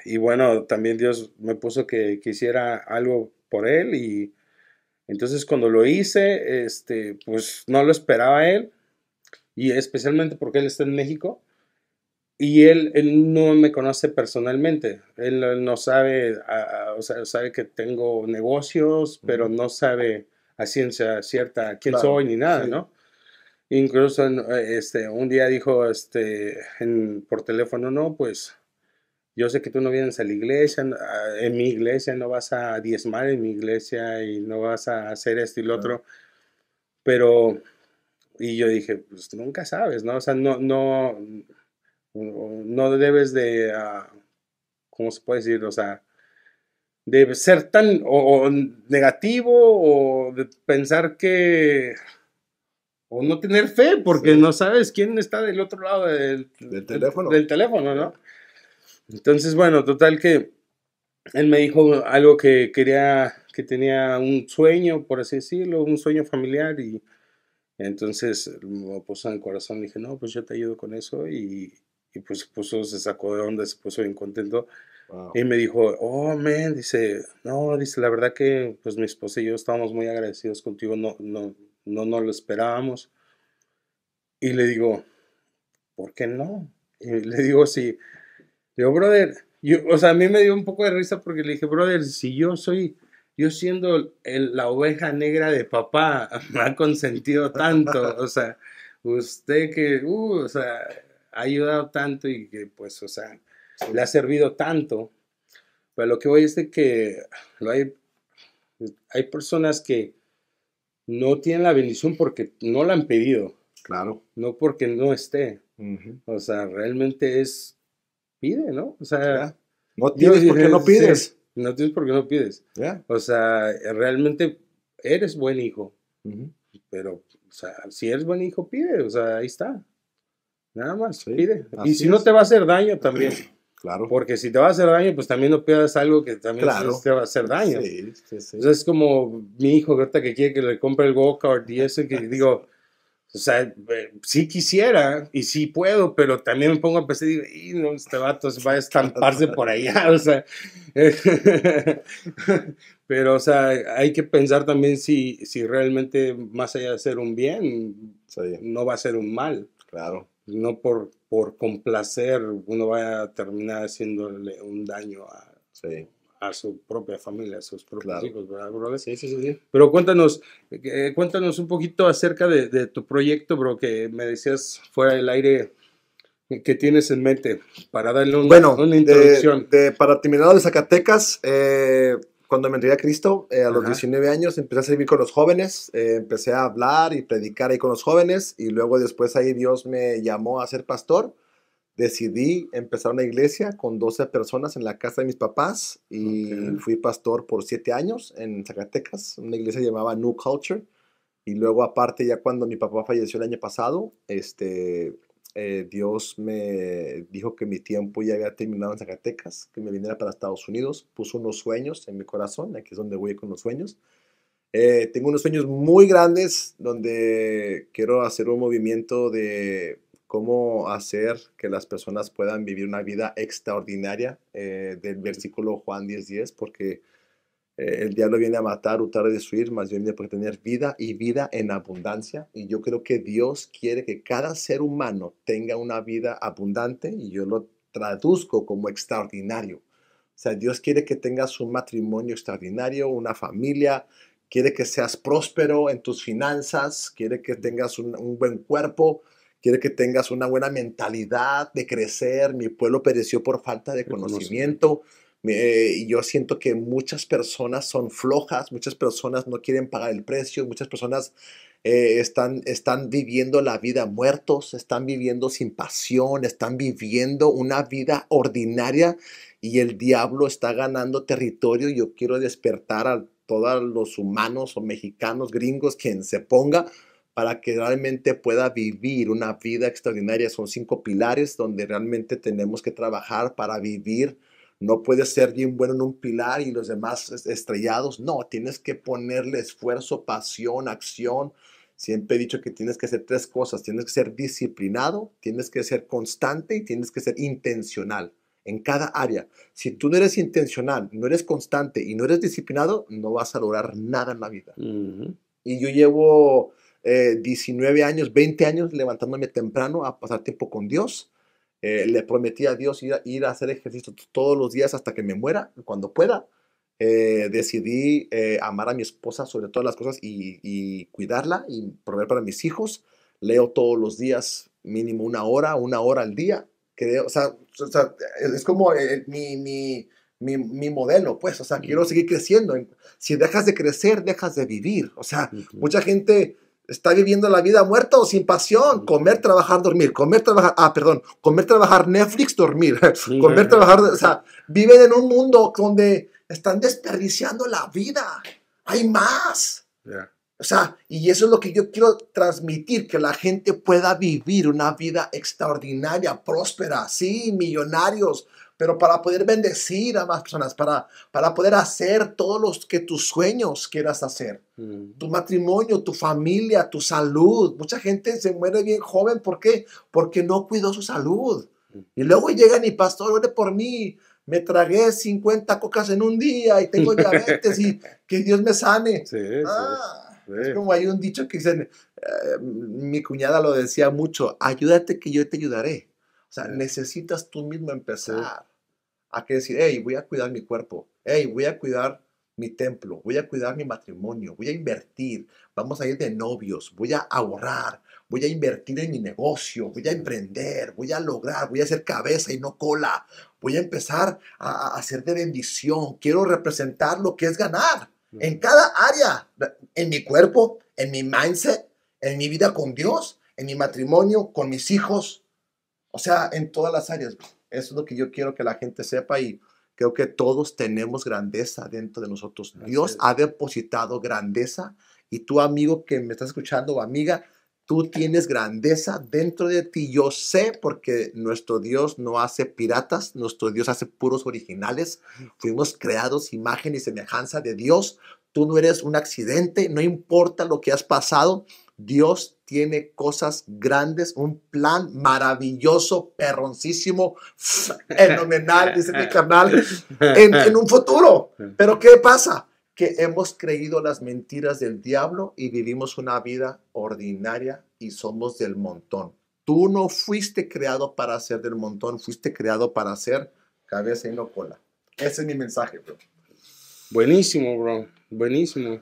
y bueno, también Dios me puso que quisiera algo por él y entonces cuando lo hice, este, pues no lo esperaba él, y especialmente porque él está en México, y él, él no me conoce personalmente, él, no sabe, o sea, sabe que tengo negocios, pero no sabe a ciencia cierta quién soy ni nada, ¿no? Incluso este, un día dijo este, por teléfono, no, pues yo sé que tú no vienes a la iglesia, en mi iglesia no vas a diezmar en mi iglesia y no vas a hacer esto y lo otro, pero, y yo dije, pues nunca sabes, ¿no? O sea, no, no, no debes de, uh, ¿cómo se puede decir? O sea, de ser tan o, negativo o de pensar que o no tener fe porque no sabes quién está del otro lado del, teléfono. Del teléfono, ¿no? Entonces, bueno, total que él me dijo algo que quería, que tenía un sueño, por así decirlo, un sueño familiar y entonces me puso en el corazón, dije, no, pues yo te ayudo con eso y, y pues puso, se sacó de onda, se puso bien contento y me dijo, oh, man, dice, no, dice, la verdad que pues mi esposa y yo estábamos muy agradecidos contigo, no, no, no, no lo esperábamos. Y le digo, ¿por qué no? Y le digo, sí Digo, brother, yo, o sea, a mí me dio un poco de risa porque le dije, brother, si yo soy, yo siendo la oveja negra de papá, me ha consentido tanto, o sea, usted que, uh, o sea, ha ayudado tanto y que, pues, o sea, le ha servido tanto. Pero lo que voy es de que hay, hay personas que no tienen la bendición porque no la han pedido. Claro. No porque no esté. O sea, realmente es pide, ¿no? O sea, no tienes porque no pides. no tienes porque no pides. O sea, realmente eres buen hijo. Pero, o sea, si eres buen hijo, pide. O sea, ahí está. Nada más, pide. Y si no te va a hacer daño también. Claro. Porque si te va a hacer daño, pues también no pidas algo que también te va a hacer daño. Sí, sí, sí. Entonces es como mi hijo, ahorita que quiere que le compre el go-kart y eso, que digo, O sea, eh, sí quisiera y sí puedo, pero también me pongo a pensar y digo, "Y no, este vato se va a estamparse por allá, o sea. pero, o sea, hay que pensar también si, si realmente, más allá de ser un bien, Sí, no va a ser un mal. claro. No por, por complacer uno vaya a terminar haciéndole un daño a, Sí, a su propia familia, a sus propios Claro. hijos, ¿verdad, brother? sí, sí, sí. sí. Pero cuéntanos, eh, cuéntanos un poquito acerca de, de tu proyecto, bro, que me decías fuera del aire que tienes en mente para darle una, Bueno, una de- introducción. de- para terminar de Zacatecas, eh, cuando me entregué a Cristo, eh, a los Ajá. 19 años, empecé a servir con los jóvenes, eh, empecé a hablar y predicar ahí con los jóvenes, y luego después ahí Dios me llamó a ser pastor. Decidí empezar una iglesia con 12 personas en la casa de mis papás y Ok. fui pastor por 7 años en Zacatecas, una iglesia llamada New Culture. Y luego aparte, ya cuando mi papá falleció el año pasado, este, eh, Dios me dijo que mi tiempo ya había terminado en Zacatecas, que me viniera para Estados Unidos, puso unos sueños en mi corazón, aquí es donde voy con los sueños. Eh, tengo unos sueños muy grandes donde quiero hacer un movimiento de cómo hacer que las personas puedan vivir una vida extraordinaria eh, del versículo Juan 10:10, porque eh, el diablo viene a matar, hurtar y destruir, más bien viene por tener vida y vida en abundancia. Y yo creo que Dios quiere que cada ser humano tenga una vida abundante y yo lo traduzco como extraordinario. O sea, Dios quiere que tengas un matrimonio extraordinario, una familia, quiere que seas próspero en tus finanzas, quiere que tengas un buen cuerpo, quiere que tengas una buena mentalidad de crecer. Mi pueblo pereció por falta de conocimiento. y yo siento que muchas personas son flojas, muchas personas no quieren pagar el precio, muchas personas eh, están, están viviendo la vida muertos, están viviendo sin pasión, están viviendo una vida ordinaria y el diablo está ganando territorio. Yo quiero despertar a todos los humanos o mexicanos, gringos, quien se ponga para que realmente pueda vivir una vida extraordinaria. Son cinco pilares donde realmente tenemos que trabajar para vivir. No puedes ser bien bueno en un pilar y los demás es- estrellados. No, tienes que ponerle esfuerzo, pasión, acción. Siempre he dicho que tienes que hacer tres cosas. Tienes que ser disciplinado, tienes que ser constante y tienes que ser intencional en cada área. Si tú no eres intencional, no eres constante y no eres disciplinado, no vas a lograr nada en la vida. Y yo llevo eh, 19 años, 20 años levantándome temprano a pasar tiempo con Dios. Eh, le prometí a Dios ir a, ir a hacer ejercicio todos los días hasta que me muera, cuando pueda. Eh, decidí eh, amar a mi esposa sobre todas las cosas y, y cuidarla y proveer para mis hijos. Leo todos los días, mínimo una hora, una hora al día. Creo, o, sea, o sea, es como mi, mi, mi, mi modelo, pues. O sea, quiero seguir creciendo. Si dejas de crecer, dejas de vivir. O sea. Mucha gente está viviendo la vida muerta o sin pasión. Comer, trabajar, dormir. Comer, trabajar. Ah, perdón. Comer, trabajar, Netflix, dormir. Comer, trabajar. O sea, viven en un mundo donde están desperdiciando la vida. Hay más. O sea, y eso es lo que yo quiero transmitir, que la gente pueda vivir una vida extraordinaria, próspera, sí, millonarios, pero para poder bendecir a más personas, para, para poder hacer todos los que tus sueños quieras hacer Ujú. tu matrimonio, tu familia, tu salud. Mucha gente se muere bien joven, ¿por qué? Porque no cuidó su salud. Y luego llegan y pastor, ore por mí, me tragué 50 cocas en un día y tengo diabetes y que Dios me sane. Sí, sí. Ah, sí. es como hay un dicho que dicen, eh, mi cuñada lo decía mucho, ayúdate que yo te ayudaré. Sea, necesitas tú mismo empezar a que decir, hey, voy a cuidar mi cuerpo, hey, voy a cuidar mi templo, voy a cuidar mi matrimonio, voy a invertir, vamos a ir de novios, voy a ahorrar, voy a invertir en mi negocio, voy a emprender, voy a lograr, voy a hacer cabeza y no cola, voy a empezar a, a hacer de bendición, quiero representar lo que es ganar en cada área, en mi cuerpo, en mi mindset, en mi vida con Dios, en mi matrimonio, con mis hijos, o sea, en todas las áreas. Eso es lo que yo quiero que la gente sepa y creo que todos tenemos grandeza dentro de nosotros. Dios ha depositado grandeza y tú, amigo que me estás escuchando o amiga, tú tienes grandeza dentro de ti. Yo sé porque nuestro Dios no hace piratas, nuestro Dios hace puros originales. Fuimos creados imagen y semejanza de Dios. Tú no eres un accidente, no importa lo que has pasado, Dios tiene cosas grandes, un plan maravilloso, perroncísimo, fenomenal, dice mi carnal, en, en un futuro. Pero ¿qué pasa? Que hemos creído las mentiras del diablo y vivimos una vida ordinaria y somos del montón. Tú no fuiste creado para ser del montón, fuiste creado para ser cabeza y no cola. Ese es mi mensaje, bro. Buenísimo, bro. Buenísimo.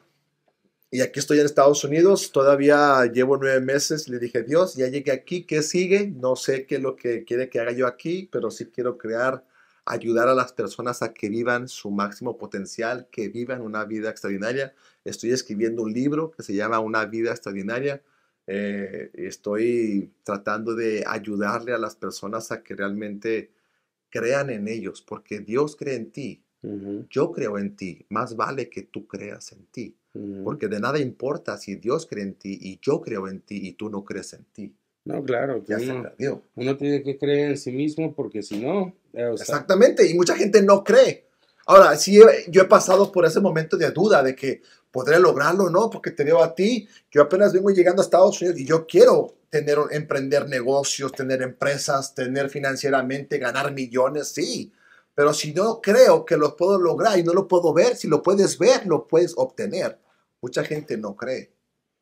Y aquí estoy en Estados Unidos, todavía llevo nueve meses. Le dije, Dios, ya llegué aquí, ¿qué sigue? No sé qué es lo que quiere que haga yo aquí, pero sí quiero crear, ayudar a las personas a que vivan su máximo potencial, que vivan una vida extraordinaria. Estoy escribiendo un libro que se llama Una vida extraordinaria. Eh, estoy tratando de ayudarle a las personas a que realmente crean en ellos, porque Dios cree en ti. Yo creo en ti, más vale que tú creas en ti. Porque de nada importa si Dios cree en ti y yo creo en ti y tú no crees en ti. No, claro. Ya se uno, perdió. uno tiene que creer en sí mismo porque si no... eh, o sea, Exactamente, y mucha gente no cree. Ahora, sí, he- yo he pasado por ese momento de duda de que podré lograrlo o no, porque te veo a ti. Yo apenas vengo llegando a Estados Unidos y yo quiero tener, emprender negocios, tener empresas, tener financieramente, ganar millones, sí. Pero si no creo que lo puedo lograr y no lo puedo ver, si lo puedes ver, lo puedes obtener. Mucha gente no cree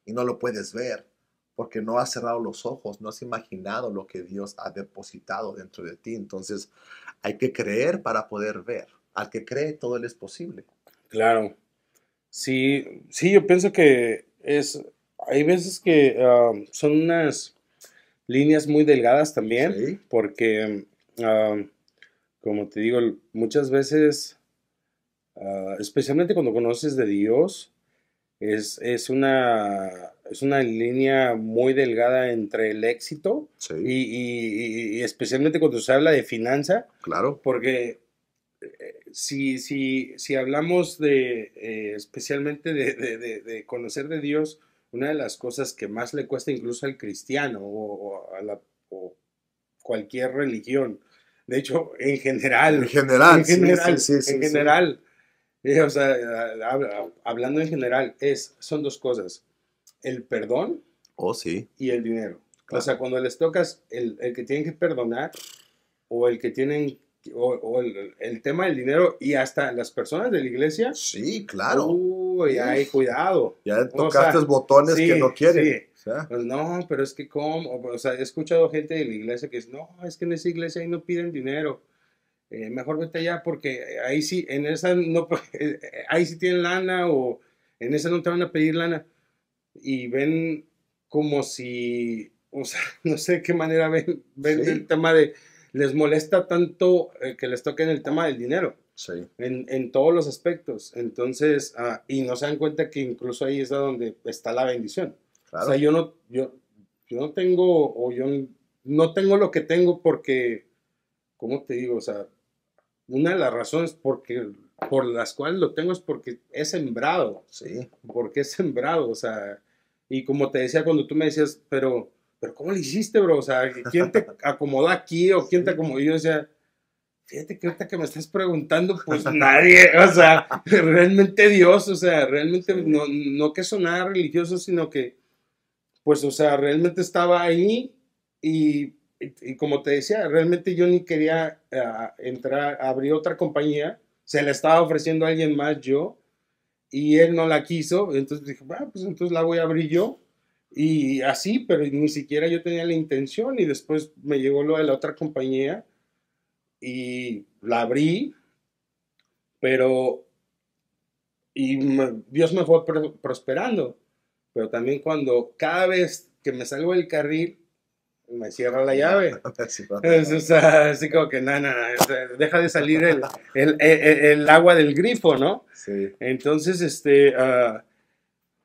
y no lo puedes ver porque no has cerrado los ojos, no has imaginado lo que Dios ha depositado dentro de ti. Entonces, hay que creer para poder ver. Al que cree, todo le es posible. Claro. Sí, sí, yo pienso que es... Hay veces que ah, son unas líneas muy delgadas también. Sí. porque, ah, como te digo, muchas veces, ah, especialmente cuando conoces de Dios, es, es una, es una línea muy delgada entre el éxito Sí, y, y- especialmente cuando se habla de finanza, claro. porque eh, si, si, si hablamos de, eh, especialmente de, de- de- de conocer de Dios, una de las cosas que más le cuesta incluso al cristiano o, o a la, o cualquier religión, de hecho, en general, En general, en sí, general, sí, en general, eh, o sea, hab- hablando en general, es, son dos cosas, el perdón Oh, sí. y el dinero. Claro. O sea, cuando les tocas el, el que tienen que perdonar o el que tienen, o, o el, el tema del dinero y hasta las personas de la iglesia, Sí, claro. uy, hay cuidado. ya o tocaste sea, botones sí, que no quieren. sí. O sea, Pues no, pero es que cómo, o sea, he escuchado gente de la iglesia que dice, no, es que en esa iglesia ahí no piden dinero. Eh, mejor vete allá porque ahí sí, en esa no, eh, ahí sí tienen lana o en esa no te van a pedir lana. Y ven como si, o sea, no sé de qué manera ven, ven Sí. el tema de, les molesta tanto eh, que les toquen el tema del dinero sí. en, en todos los aspectos. Entonces, ah, y no se dan cuenta que incluso ahí es donde está la bendición. Claro. O sea, yo no, yo, yo no tengo, o yo no tengo lo que tengo porque, ¿cómo te digo? O sea, una de las razones porque, por las cuales lo tengo es porque he sembrado, sí. porque he sembrado, o sea, y como te decía cuando tú me decías, pero, pero ¿cómo lo hiciste, bro? O sea, ¿quién te acomodó aquí o quién te acomodó? Y yo decía, fíjate que ahorita que me estás preguntando, pues nadie, o sea, realmente Dios, o sea, realmente Sí. no, no que sonara religioso, sino que, pues, o sea, realmente estaba ahí y, y- como te decía, realmente yo ni quería ah, entrar, abrir otra compañía, se la estaba ofreciendo a alguien más yo y él no la quiso, entonces dije, bueno, pues entonces la voy a abrir yo. Y así, pero ni siquiera yo tenía la intención y después me llegó lo de la otra compañía y la abrí, pero y me- Dios me fue pro- prosperando, pero también cuando cada vez que me salgo del carril, me cierra la llave. Es, o sea, así como que nada, deja de salir el, el- el- el agua del grifo, ¿no? Sí, Entonces, este, ah,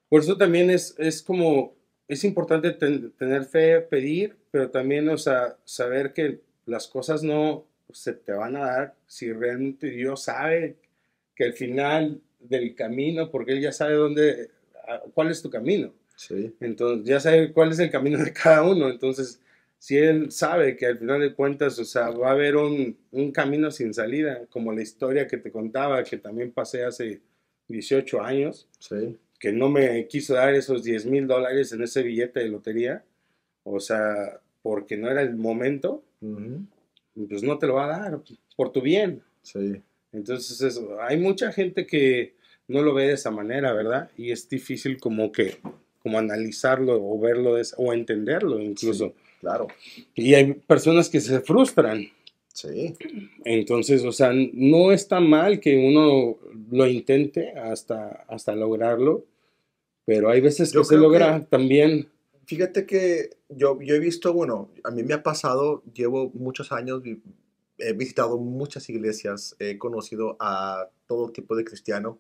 por eso también es, es como, es importante ten- tener fe, pedir, pero también, o sea, saber que las cosas no se te van a dar si realmente Dios sabe que al final del camino, porque Él ya sabe dónde, ah, cuál es tu camino. sí. Entonces, ya sabe cuál es el camino de cada uno. Entonces, si él sabe que al final de cuentas, o sea, va a haber un, un camino sin salida, como la historia que te contaba, que también pasé hace 18 años, Sí, que no me quiso dar esos 10 mil dólares en ese billete de lotería, o sea, porque no era el momento, pues no te lo va a dar por tu bien. Sí. Entonces, eso, hay mucha gente que no lo ve de esa manera, ¿verdad? Y es difícil como que, como analizarlo o verlo de o entenderlo incluso. Claro. Y hay personas que se frustran. Sí. Entonces, o sea, no está mal que uno lo intente hasta, hasta lograrlo, pero hay veces que se logra también. Fíjate que yo, yo he visto, bueno, a mí me ha pasado, llevo muchos años, he visitado muchas iglesias, he conocido a todo tipo de cristiano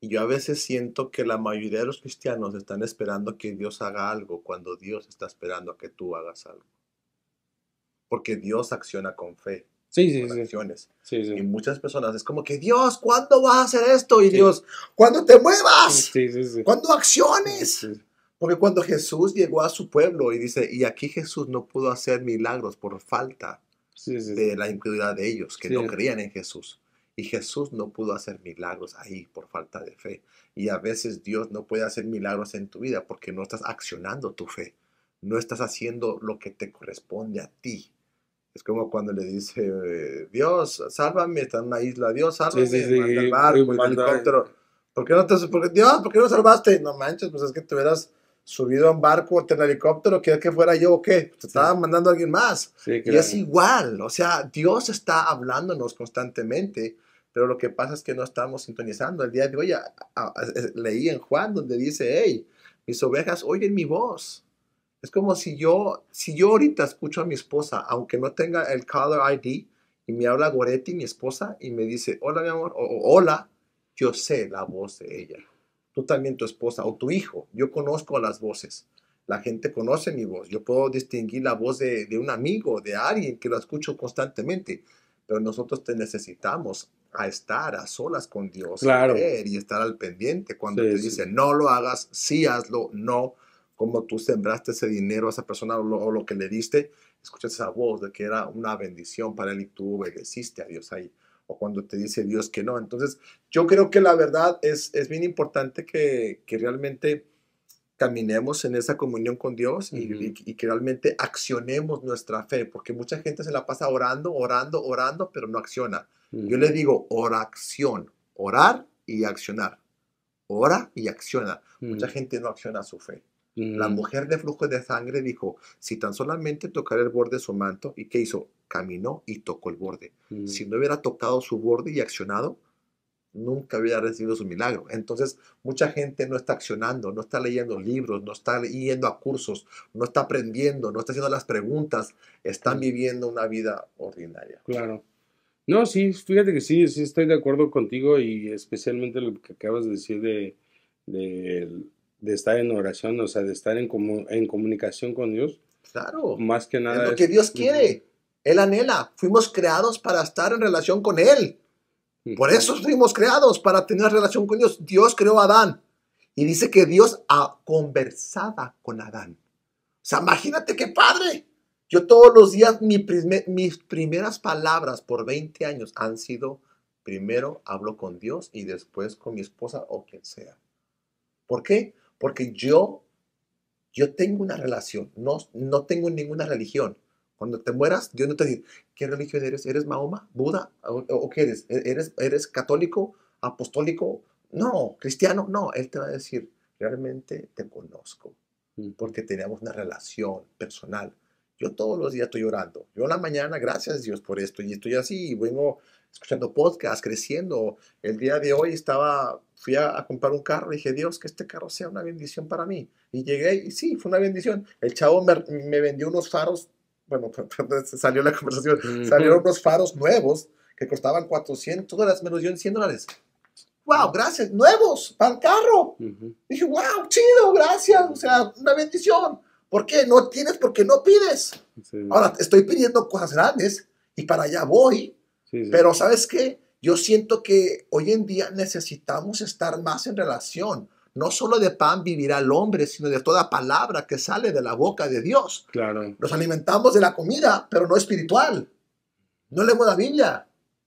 y yo a veces siento que la mayoría de los cristianos están esperando que Dios haga algo cuando Dios está esperando a que tú hagas algo. Porque Dios acciona con fe. Sí, sí, con acciones. Sí, sí. Y muchas personas es como que Dios, ¿cuándo vas a hacer esto? Y Dios, cuando te muevas, sí, sí, sí. cuando acciones. Porque cuando Jesús llegó a su pueblo y dice, y aquí Jesús no pudo hacer milagros por falta de la incredulidad de ellos, que no creían en Jesús. Y Jesús no pudo hacer milagros ahí por falta de fe. Y a veces Dios no puede hacer milagros en tu vida porque no estás accionando tu fe. No estás haciendo lo que te corresponde a ti. Es como cuando le dice, Dios, sálvame, está en una isla, Dios, sálvame, sí, sí, manda el barco, el helicóptero. ¿Por qué no te, por Dios, ¿por qué no salvaste? No manches, pues es que te hubieras subido a un barco o en helicóptero, ¿quieres que fuera yo o qué? Te estaba mandando a alguien más. Y es igual, o sea, Dios está hablándonos constantemente, pero lo que pasa es que no estamos sintonizando. El día de hoy leí en Juan donde dice, hey, mis ovejas oyen mi voz. Es como si yo, si yo ahorita escucho a mi esposa, aunque no tenga el caller ID, y me habla Goretti, mi esposa, y me dice, hola mi amor, o hola, yo sé la voz de ella tú también tu esposa o tu hijo. Yo conozco las voces. La gente conoce mi voz. Yo puedo distinguir la voz de, un amigo, de alguien que lo escucho constantemente. Pero nosotros te necesitamos a estar a solas con Dios claro. y estar al pendiente. Cuando te dice no lo hagas, sí hazlo, no. Como tú sembraste ese dinero a esa persona o lo, que le diste, escuchas esa voz de que era una bendición para él y tú obedeciste a Dios ahí o cuando te dice Dios que no. Entonces, yo creo que la verdad es, es bien importante que, que realmente caminemos en esa comunión con Dios y, y, que realmente accionemos nuestra fe, porque mucha gente se la pasa orando, orando, orando, pero no acciona. Yo le digo oración, orar y accionar. Ora y acciona. Mucha gente no acciona su fe. La mujer de flujo de sangre dijo, si tan solamente tocar el borde de su manto, ¿y qué hizo? Caminó y tocó el borde. Si no hubiera tocado su borde y accionado, nunca hubiera recibido su milagro. Entonces, mucha gente no está accionando, no está leyendo libros, no está yendo a cursos, no está aprendiendo, no está haciendo las preguntas, están viviendo una vida ordinaria. Claro. No, sí, fíjate que sí, sí estoy de acuerdo contigo y especialmente lo que acabas de decir de, de de estar en oración, o sea, de estar en, en comunicación con Dios. Claro. Más que nada. Es lo que Dios quiere. Él anhela. Fuimos creados para estar en relación con Él. Por eso fuimos creados, para tener relación con Dios. Dios creó a Adán. Y dice que Dios ha conversado con Adán. O sea, imagínate qué padre. Yo todos los días, mis primeras palabras por 20 años han sido, primero hablo con Dios y después con mi esposa o quien sea. ¿Por qué? Porque yo, yo tengo una relación, no, no tengo ninguna religión. Cuando te mueras, Dios no te dice, ¿qué religión eres? ¿Eres Mahoma? ¿Buda? ¿O, qué eres? ¿E-, eres? ¿Eres católico? ¿Apostólico? No, cristiano. No, Él te va a decir, realmente te conozco. Porque tenemos una relación personal. Yo todos los días estoy orando. Yo en la mañana, gracias Dios por esto. Y estoy así, y vengo escuchando podcast, creciendo. El día de hoy estaba, fui a, comprar un carro y dije, Dios, que este carro sea una bendición para mí. Y llegué y sí, fue una bendición. El chavo me, me vendió unos faros, bueno, salió la conversación, salieron unos faros nuevos que costaban 400 dólares, me los dio en 100 dólares. Wow, gracias, nuevos para el carro. Dije, wow, chido, gracias, o sea, una bendición. ¿Por qué? No tienes porque no pides. Ahora, estoy pidiendo cosas grandes y para allá voy, pero ¿sabes qué? Yo siento que hoy en día necesitamos estar más en relación. No solo de pan vivirá el hombre, sino de toda palabra que sale de la boca de Dios. Claro. Nos alimentamos de la comida, pero no espiritual. No leemos la Biblia.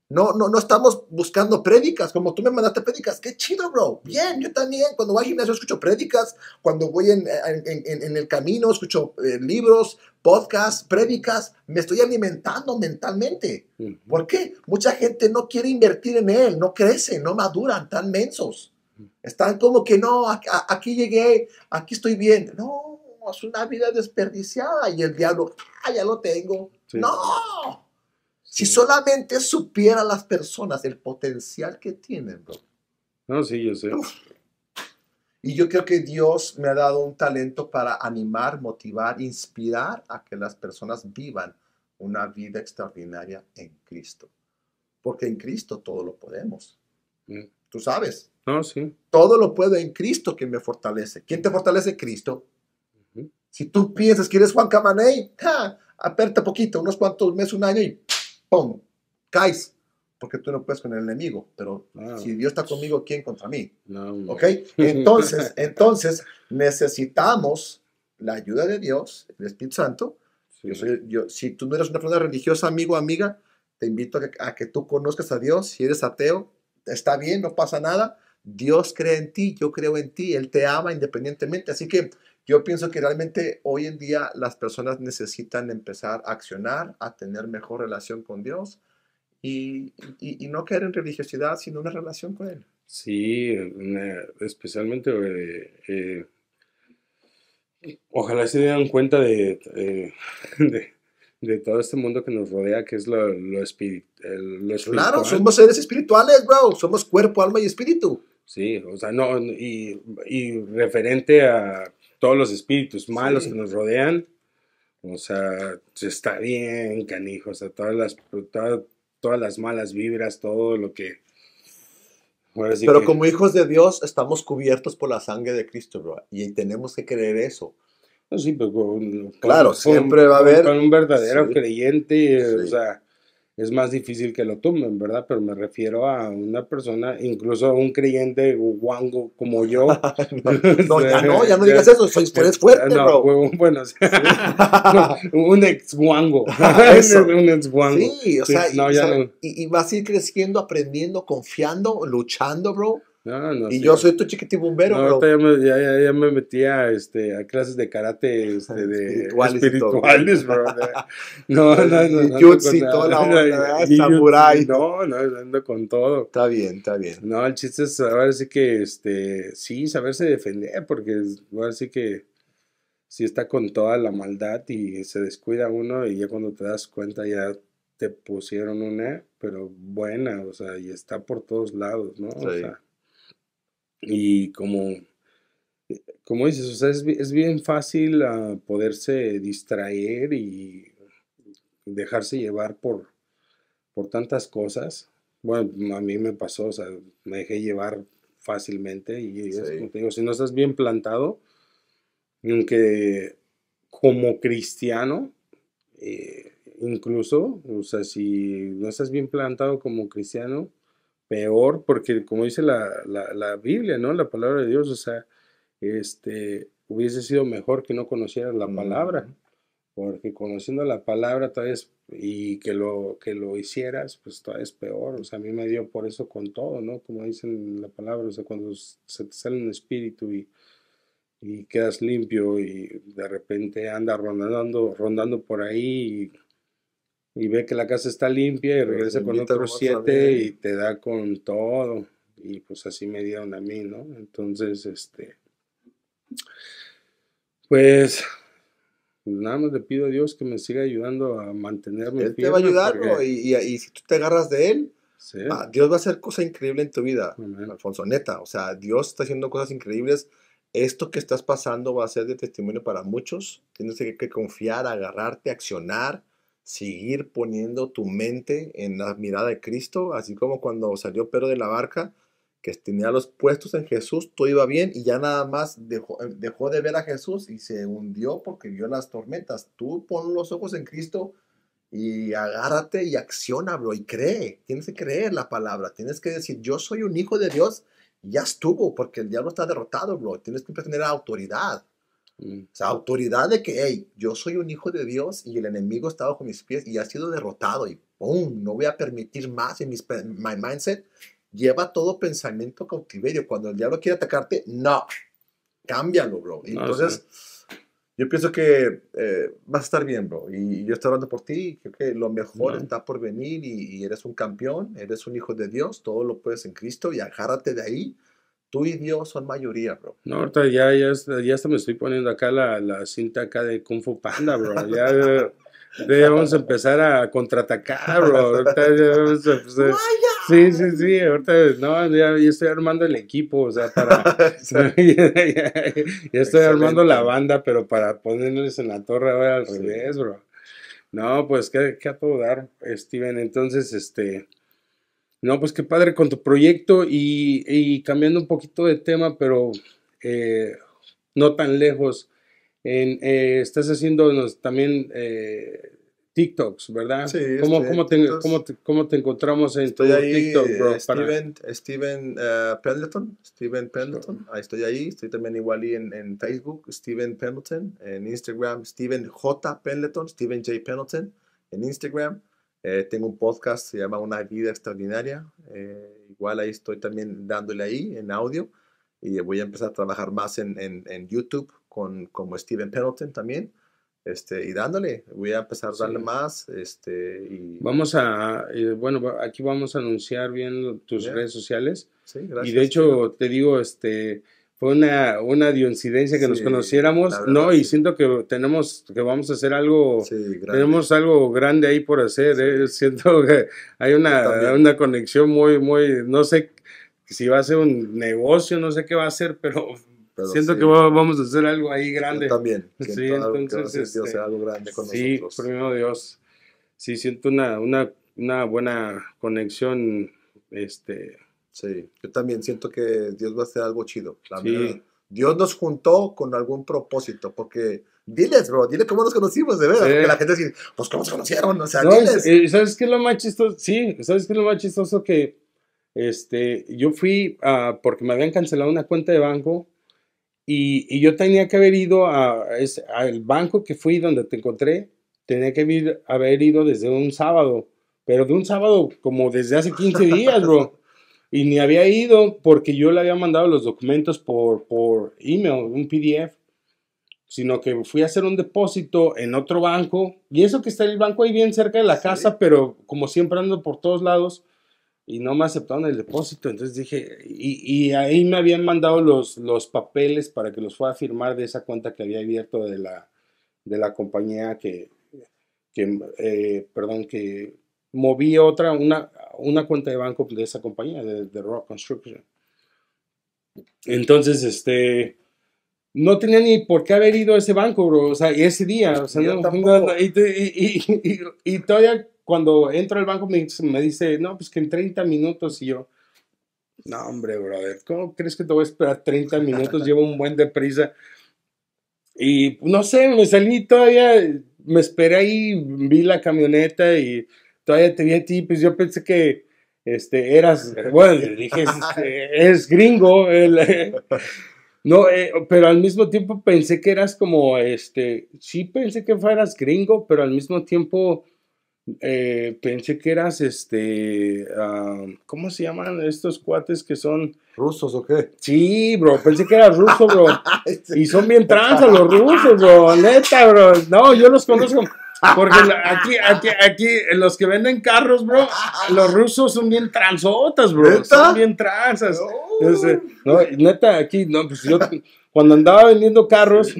No, no, no estamos buscando prédicas, como tú me mandaste prédicas. Qué chido, bro. Bien, yo también. Cuando voy al gimnasio escucho prédicas. Cuando voy en, en, el camino escucho eh, libros, podcasts, prédicas. Me estoy alimentando mentalmente. ¿Por qué? Mucha gente no quiere invertir en él, no crece, no maduran, tan mensos. Están como que no, aquí llegué, aquí estoy bien. No, es una vida desperdiciada y el diablo, ah, ya lo tengo. No. Si solamente supiera las personas el potencial que tienen, bro. No, sí, yo sé. Y yo creo que Dios me ha dado un talento para animar, motivar, inspirar a que las personas vivan una vida extraordinaria en Cristo. Porque en Cristo todo lo podemos. Mm. Tú sabes. No, sí. Todo lo puedo en Cristo que me fortalece. ¿Quién te fortalece? Cristo. Si tú piensas que eres Juan Camaney, aperta poquito, unos cuantos meses, un año y ¡pum! Caes. Porque tú no puedes con el enemigo. Pero ah. si Dios está conmigo, ¿quién contra mí? No, ¿Ok? Entonces, entonces necesitamos la ayuda de Dios, el Espíritu Santo. Yo soy, yo, si tú no eres una persona religiosa, amigo amiga, te invito a que, a que tú conozcas a Dios. Si eres ateo, está bien, no pasa nada. Dios cree en ti, yo creo en ti, Él te ama independientemente. Así que yo pienso que realmente hoy en día las personas necesitan empezar a accionar, a tener mejor relación con Dios y, no caer en religiosidad, sino una relación con Él. Sí, especialmente eh, eh, ojalá se den cuenta de, de, todo este mundo que nos rodea, que es lo, lo, espiritual. Claro, somos seres espirituales, bro. Somos cuerpo, alma y espíritu. Sí, o sea, no, y, y referente a todos los espíritus malos que nos rodean. O sea, está bien, canijo. O sea, todas las, todas, las malas vibras, todo lo que. Pero como hijos de Dios estamos cubiertos por la sangre de Cristo, bro. Y tenemos que creer eso. Sí, pero claro, siempre va a haber. Con un verdadero creyente, o sea es más difícil que lo tumben, ¿verdad? Pero me refiero a una persona, incluso a un creyente guango como yo. no, ya no, ya no digas eso, soy, eres fuerte, no, bro. Bueno, un ex guango. un ex guango. Sí, o sea, y, y vas a ir creciendo, aprendiendo, confiando, luchando, bro y yo soy tu chiquitibumbero, no, bro. Ya me, ya, me metía este, a clases de karate este, de espirituales, bro. No, no, no. Jutsu toda la onda, samurai. No, no, ando con todo. Está bien, está bien. No, el chiste es ahora sí que, este, sí, saberse defender, porque ahora sí que sí está con toda la maldad y se descuida uno y ya cuando te das cuenta ya te pusieron una, pero buena, o sea, y está por todos lados, ¿no? O sea, y como, como dices, o sea, es, bien fácil ah, poderse distraer y dejarse llevar por, por tantas cosas. Bueno, a mí me pasó, o sea, me dejé llevar fácilmente y es como te digo, si no estás bien plantado, aunque como cristiano, eh, incluso, o sea, si no estás bien plantado como cristiano, peor, porque como dice la, la, Biblia, ¿no? La palabra de Dios, o sea, este, hubiese sido mejor que no conocieras la palabra, porque conociendo la palabra todavía es, y que lo, que lo hicieras, pues todavía es peor, o sea, a mí me dio por eso con todo, ¿no? Como dicen la palabra, o sea, cuando se te sale un espíritu y, y quedas limpio y de repente anda rondando, rondando por ahí y y ve que la casa está limpia y regresa con otros siete y te da con todo. Y pues así me dieron a mí, ¿no? Entonces, este, pues nada más le pido a Dios que me siga ayudando a mantenerme. Él te va a ayudar, y, y, si tú te agarras de Él, ah, Dios va a hacer cosas increíbles en tu vida, Alfonso, neta. O sea, Dios está haciendo cosas increíbles. Esto que estás pasando va a ser de testimonio para muchos. Tienes que, que confiar, agarrarte, accionar seguir poniendo tu mente en la mirada de Cristo, así como cuando salió Pedro de la barca, que tenía los puestos en Jesús, todo iba bien y ya nada más dejó, eh, dejó de ver a Jesús y se hundió porque vio las tormentas. Tú pon los ojos en Cristo y agárrate y acciona, bro, y cree. Tienes que creer la palabra. Tienes que decir, yo soy un hijo de Dios. Ya estuvo, porque el diablo está derrotado, bro. Tienes que tener autoridad. Mm. O sea, autoridad de que, hey, yo soy un hijo de Dios y el enemigo está bajo mis pies y ha sido derrotado y ¡pum! No voy a permitir más en mis, my mindset. Lleva todo pensamiento cautiverio. Cuando el diablo quiere atacarte, no. Cámbialo, bro. Entonces, yo pienso que eh, vas a estar bien, bro. Y, yo estoy hablando por ti. Creo que lo mejor está por venir y, y, eres un campeón, eres un hijo de Dios. Todo lo puedes en Cristo y agárrate de ahí Tú y Dios son mayoría, bro. No, ahorita ya, ya, ya hasta me estoy poniendo acá la, la cinta acá de Kung Fu Panda, bro. Ya, ya vamos a empezar a contraatacar, bro. Ahorita ya vamos a empezar. Sí, sí, sí. Ahorita, no, ya, ya, estoy armando el equipo, o sea, para. ya, ya, estoy armando la banda, pero para ponerles en la torre ahora al revés, bro. No, pues, ¿qué, qué a todo dar, Steven? Entonces, este no, pues qué padre con tu proyecto y, cambiando un poquito de tema, pero eh, no tan lejos. En, eh, estás haciendo también eh, TikToks, ¿verdad? Sí. ¿Cómo, cómo, te, cómo, te, encontramos en estoy ahí, TikTok, bro? Steven, Steven Pendleton, Steven Pendleton, ahí estoy ahí. Estoy también igual ahí en, en, Facebook, Steven Pendleton, en Instagram, Steven J. Pendleton, Steven J. Pendleton, en Instagram. Eh, tengo un podcast, se llama Una vida extraordinaria. Eh, igual ahí estoy también dándole ahí en audio. Y voy a empezar a trabajar más en, en, en YouTube con, como Steven Pendleton también. Este, y dándole, voy a empezar a darle más. Este, y... Vamos a, eh, bueno, aquí vamos a anunciar bien tus redes sociales. Sí, gracias. Y de hecho, te digo, este, fue una, una coincidencia que nos conociéramos, ¿no? Y siento que tenemos, que vamos a hacer algo, tenemos algo grande ahí por hacer, ¿eh? Siento que hay una, una conexión muy, muy, no sé si va a ser un negocio, no sé qué va a ser, pero, siento que vamos a hacer algo ahí grande. Yo también. Sí, entonces, Dios este, algo grande con sí, primero Dios. Sí, siento una, una, una buena conexión, este Sí, yo también siento que Dios va a hacer algo chido. Dios nos juntó con algún propósito, porque diles, bro, dile cómo nos conocimos, de verdad. Porque la gente dice, pues cómo se conocieron, o sea, diles. Eh, ¿Sabes qué es lo más chistoso? Sí, ¿sabes qué es lo más chistoso? Que este, yo fui a, porque me habían cancelado una cuenta de banco y, y yo tenía que haber ido a, al banco que fui donde te encontré, tenía que haber ido desde un sábado, pero de un sábado como desde hace 15 días, bro. Y ni había ido porque yo le había mandado los documentos por, por email, un PDF, sino que fui a hacer un depósito en otro banco. Y eso que está el banco ahí bien cerca de la casa, pero como siempre ando por todos lados y no me aceptaron el depósito. Entonces dije, y, ahí me habían mandado los, los papeles para que los fuera a firmar de esa cuenta que había abierto de la, de la compañía que, que eh, perdón, que moví otra, una, una cuenta de banco de esa compañía, de, Rock Construction. Entonces, este, no tenía ni por qué haber ido a ese banco, bro, o sea, ese día, o sea, y, todavía cuando entro al banco me, me, dice, no, pues que en 30 minutos y yo, no, hombre, brother, ¿cómo crees que te voy a esperar 30 minutos? Llevo un buen deprisa. Y no sé, me salí todavía, me esperé ahí, vi la camioneta y todavía te vi a ti, pues yo pensé que este, eras, bueno, dije, es, gringo, no, eh, pero al mismo tiempo pensé que eras como, este, sí pensé que fueras gringo, pero al mismo tiempo eh, pensé que eras, este, ah, ¿cómo se llaman estos cuates que son? ¿Rusos o qué? Sí, bro, pensé que eras ruso, bro. y son bien trans los rusos, bro, neta, bro. No, yo los conozco. Porque aquí, aquí, aquí, los que venden carros, bro, los rusos son bien transotas, bro. Son bien transas. No. neta, aquí, no, pues yo cuando andaba vendiendo carros,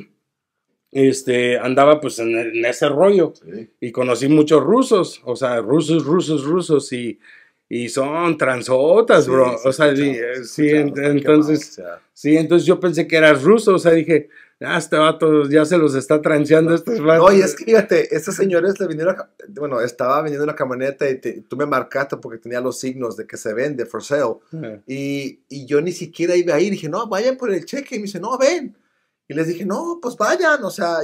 este, andaba pues en, ese rollo. Y conocí muchos rusos, o sea, rusos, rusos, rusos, y, y son transotas, bro. o sea, sí, entonces, sí, entonces yo pensé que eras ruso, o sea, dije, ah, este vato ya se los está transeando estos vatos. No, y es que fíjate, estos señores le vinieron, bueno, estaba vendiendo una camioneta y tú me marcaste porque tenía los signos de que se vende, for sale. y, y, yo ni siquiera iba a ir, dije, no, vayan por el cheque. Y me dice, no, ven. Y les dije, no, pues vayan, o sea,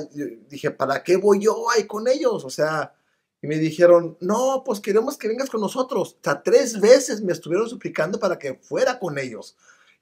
dije, ¿para qué voy yo ahí con ellos? O sea, y me dijeron, no, pues queremos que vengas con nosotros. O sea, tres veces me estuvieron suplicando para que fuera con ellos.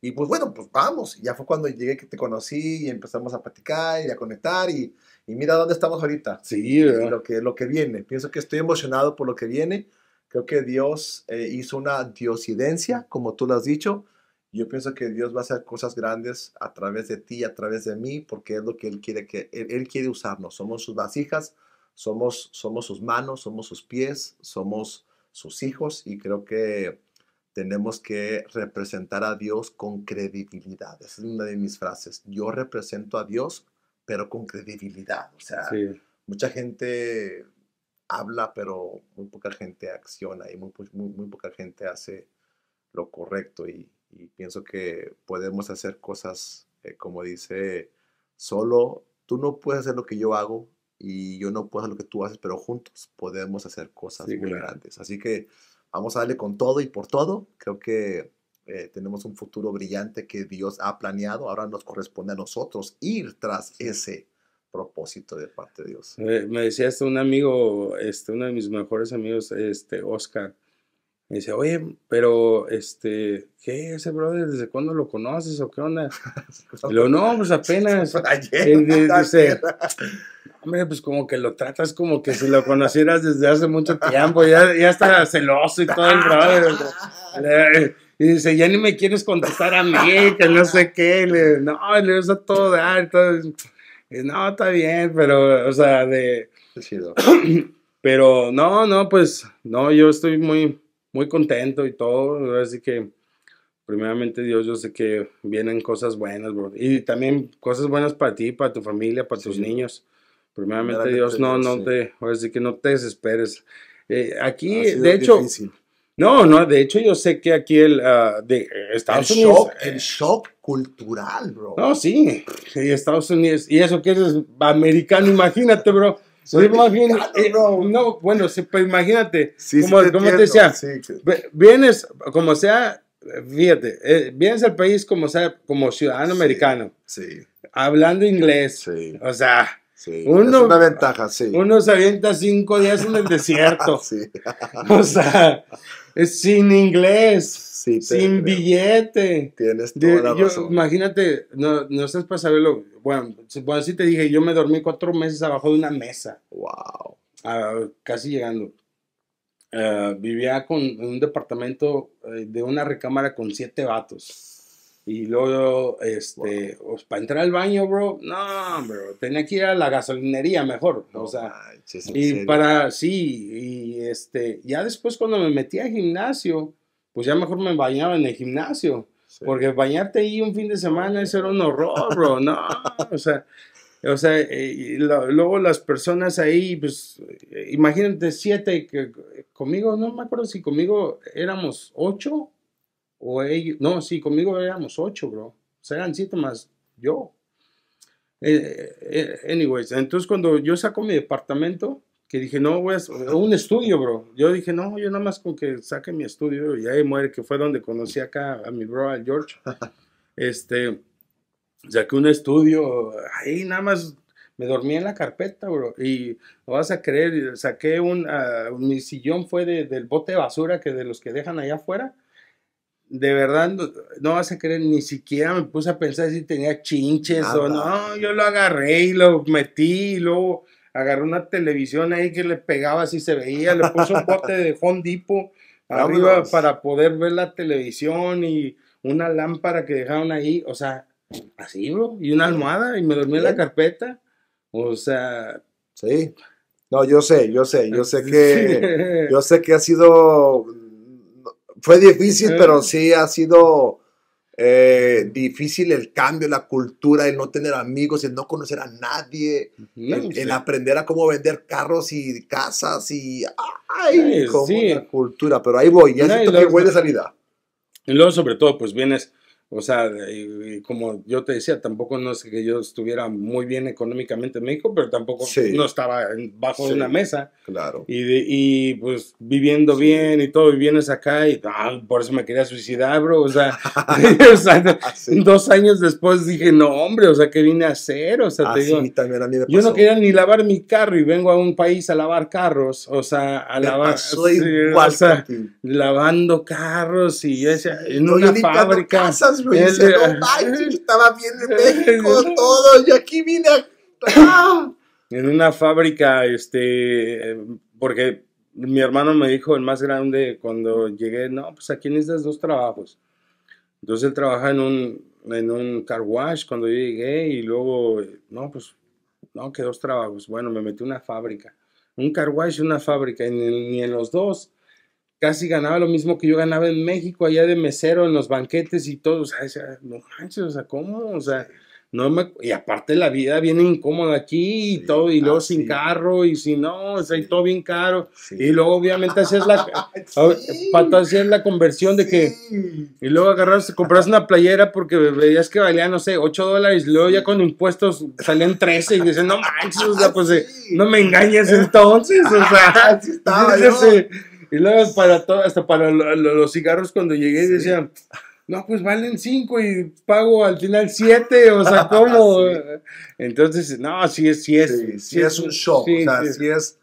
Y pues bueno, pues vamos. Y ya fue cuando llegué que te conocí y empezamos a platicar y a conectar y, y mira dónde estamos ahorita. Sí, lo que, lo que viene. Pienso que estoy emocionado por lo que viene. Creo que Dios eh, hizo una diosidencia, como tú lo has dicho. Yo pienso que Dios va a hacer cosas grandes a través de ti, a través de mí, porque es lo que Él quiere que Él, quiere usarnos. Somos sus vasijas, somos, somos sus manos, somos sus pies, somos sus hijos y creo que tenemos que representar a Dios con credibilidad. Esa es una de mis frases. Yo represento a Dios, pero con credibilidad. O sea, mucha gente habla, pero muy poca gente acciona y muy, muy, poca gente hace lo correcto. Y, pienso que podemos hacer cosas, eh, como dice, solo tú no puedes hacer lo que yo hago y yo no puedo hacer lo que tú haces, pero juntos podemos hacer cosas muy grandes. Así que vamos a darle con todo y por todo. Creo que eh, tenemos un futuro brillante que Dios ha planeado. Ahora nos corresponde a nosotros ir tras ese propósito de parte de Dios. me decía esto un amigo, este, uno de mis mejores amigos, este, Oscar, me dice, oye, pero, este, ¿qué? Ese brother, ¿desde cuándo lo conoces o qué onda? Lo, no, pues apenas. dice, hombre, pues como que lo tratas como que si lo conocieras desde hace mucho tiempo, ya, ya está celoso y todo el brother. Y dice, ya ni me quieres contestar a mí, que no sé qué. Le, no, le vas a todo dar. Todo no, está bien, pero, o sea, de... Pero no, no, pues, no, yo estoy muy, muy contento y todo, así que, primeramente Dios, yo sé que vienen cosas buenas, bro. Y también cosas buenas para ti, para tu familia, para tus niños. Primeramente Dios, no, no te, ahora sí que no te desesperes. Eh, aquí, de hecho, no, no, de hecho yo sé que aquí el uh, de Estados el Unidos. Shock, el shock cultural, bro. No, sí, y Estados Unidos, y eso que es americano, imagínate, bro. Soy imagínate, bro. no, bueno, sí, pues imagínate, sí, como, como te decía, vienes, como sea, fíjate, eh, vienes al país como sea, como ciudadano americano, sí. hablando inglés, o sea, uno, es una ventaja, sí. Uno se avienta cinco días en el desierto. O sea, sin inglés, sin billete. Tienes toda la Imagínate, no, no estás para saberlo. Bueno, bueno, sí te dije, yo me dormí cuatro meses abajo de una mesa. Wow. Ah, casi llegando. Ah, vivía con un departamento eh, de una recámara con siete vatos. Y luego, este, pues, para entrar al baño, bro, no, bro, tenía que ir a la gasolinería mejor, o sea, y para, sí, y este, ya después cuando me metí al gimnasio, pues ya mejor me bañaba en el gimnasio, porque bañarte ahí un fin de semana, eso era un horror, bro, no, o sea, o sea, eh, luego las personas ahí, pues, imagínate siete, que, conmigo, no me acuerdo si conmigo éramos ocho o ellos, no, sí, conmigo éramos ocho, bro. O sea, eran siete más yo. Eh, eh, anyways, entonces cuando yo saco mi departamento, que dije, no, voy a un estudio, bro. Yo dije, no, yo nada más con que saque mi estudio y ahí muere, que fue donde conocí acá a mi bro, al George. este, saqué un estudio, ahí nada más me dormí en la carpeta, bro. Y lo vas a creer, saqué un, ah, mi sillón fue del bote de basura que de los que dejan allá afuera de verdad, no, vas a creer, ni siquiera me puse a pensar si tenía chinches o no. Yo lo agarré y lo metí y luego agarré una televisión ahí que le pegaba así se veía, le puse un bote de Hondipo arriba para poder ver la televisión y una lámpara que dejaron ahí, o sea, así, bro, y una almohada y me dormí en la carpeta, o sea... Sí, no, yo sé, yo sé, yo sé que, yo sé que ha sido fue difícil, pero sí ha sido eh, difícil el cambio, la cultura, el no tener amigos, el no conocer a nadie, el, aprender a cómo vender carros y casas y ay, como la cultura, pero ahí voy, ya siento que voy de salida. Y luego sobre todo pues vienes o sea, y, como yo te decía, tampoco no es que yo estuviera muy bien económicamente en México, pero tampoco no estaba bajo una mesa. Claro. Y, y pues viviendo bien y todo, y vienes acá y ah, por eso me quería suicidar, bro. O sea, dos años después dije, no, hombre, o sea, ¿qué vine a hacer? O sea, te digo, yo no quería ni lavar mi carro y vengo a un país a lavar carros, o sea, a lavar. Soy igual o sea, lavando carros y en una fábrica estaba bien en México todo, y aquí vine En una fábrica, este, porque mi hermano me dijo, el más grande, cuando llegué, no, pues aquí necesitas dos trabajos. Entonces él trabaja en un, en un car wash cuando yo llegué y luego, no, pues, no, que dos trabajos. Bueno, me metí en una fábrica. Un car wash y una fábrica, y ni, en los dos casi ganaba lo mismo que yo ganaba en México, allá de mesero, en los banquetes y todo. O sea, no manches, o sea, ¿cómo? O sea, no me, y aparte la vida viene incómoda aquí y todo, y luego sin carro, y si no, o sea, y todo bien caro. Y luego obviamente hacías la, para hacías la conversión de que, y luego agarras, compras una playera porque veías que valía, no sé, 8 dólares, y luego ya con impuestos salían 13 y dices, no manches, o sea, pues eh, no me engañes entonces, o sea, estaba, y luego para todo, hasta para los cigarros cuando llegué decían, no, pues valen cinco y pago al final siete, o sea, ¿cómo? Entonces, no, sí es, sí es. Sí, es, un shock, o sea, sí. es,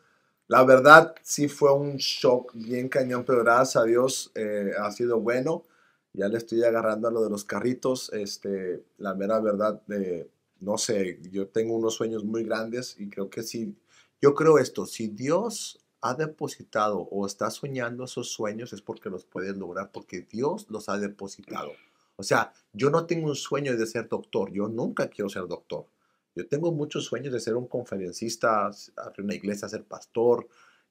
la verdad, sí fue un shock bien cañón, pero gracias a Dios eh, ha sido bueno. Ya le estoy agarrando a lo de los carritos, este, la mera verdad, de, no sé, yo tengo unos sueños muy grandes y creo que sí, yo creo esto, si Dios ha depositado o está soñando esos sueños es porque los puedes lograr, porque Dios los ha depositado. O sea, yo no tengo un sueño de ser doctor, yo nunca quiero ser doctor. Yo tengo muchos sueños de ser un conferencista, abrir una iglesia, ser pastor.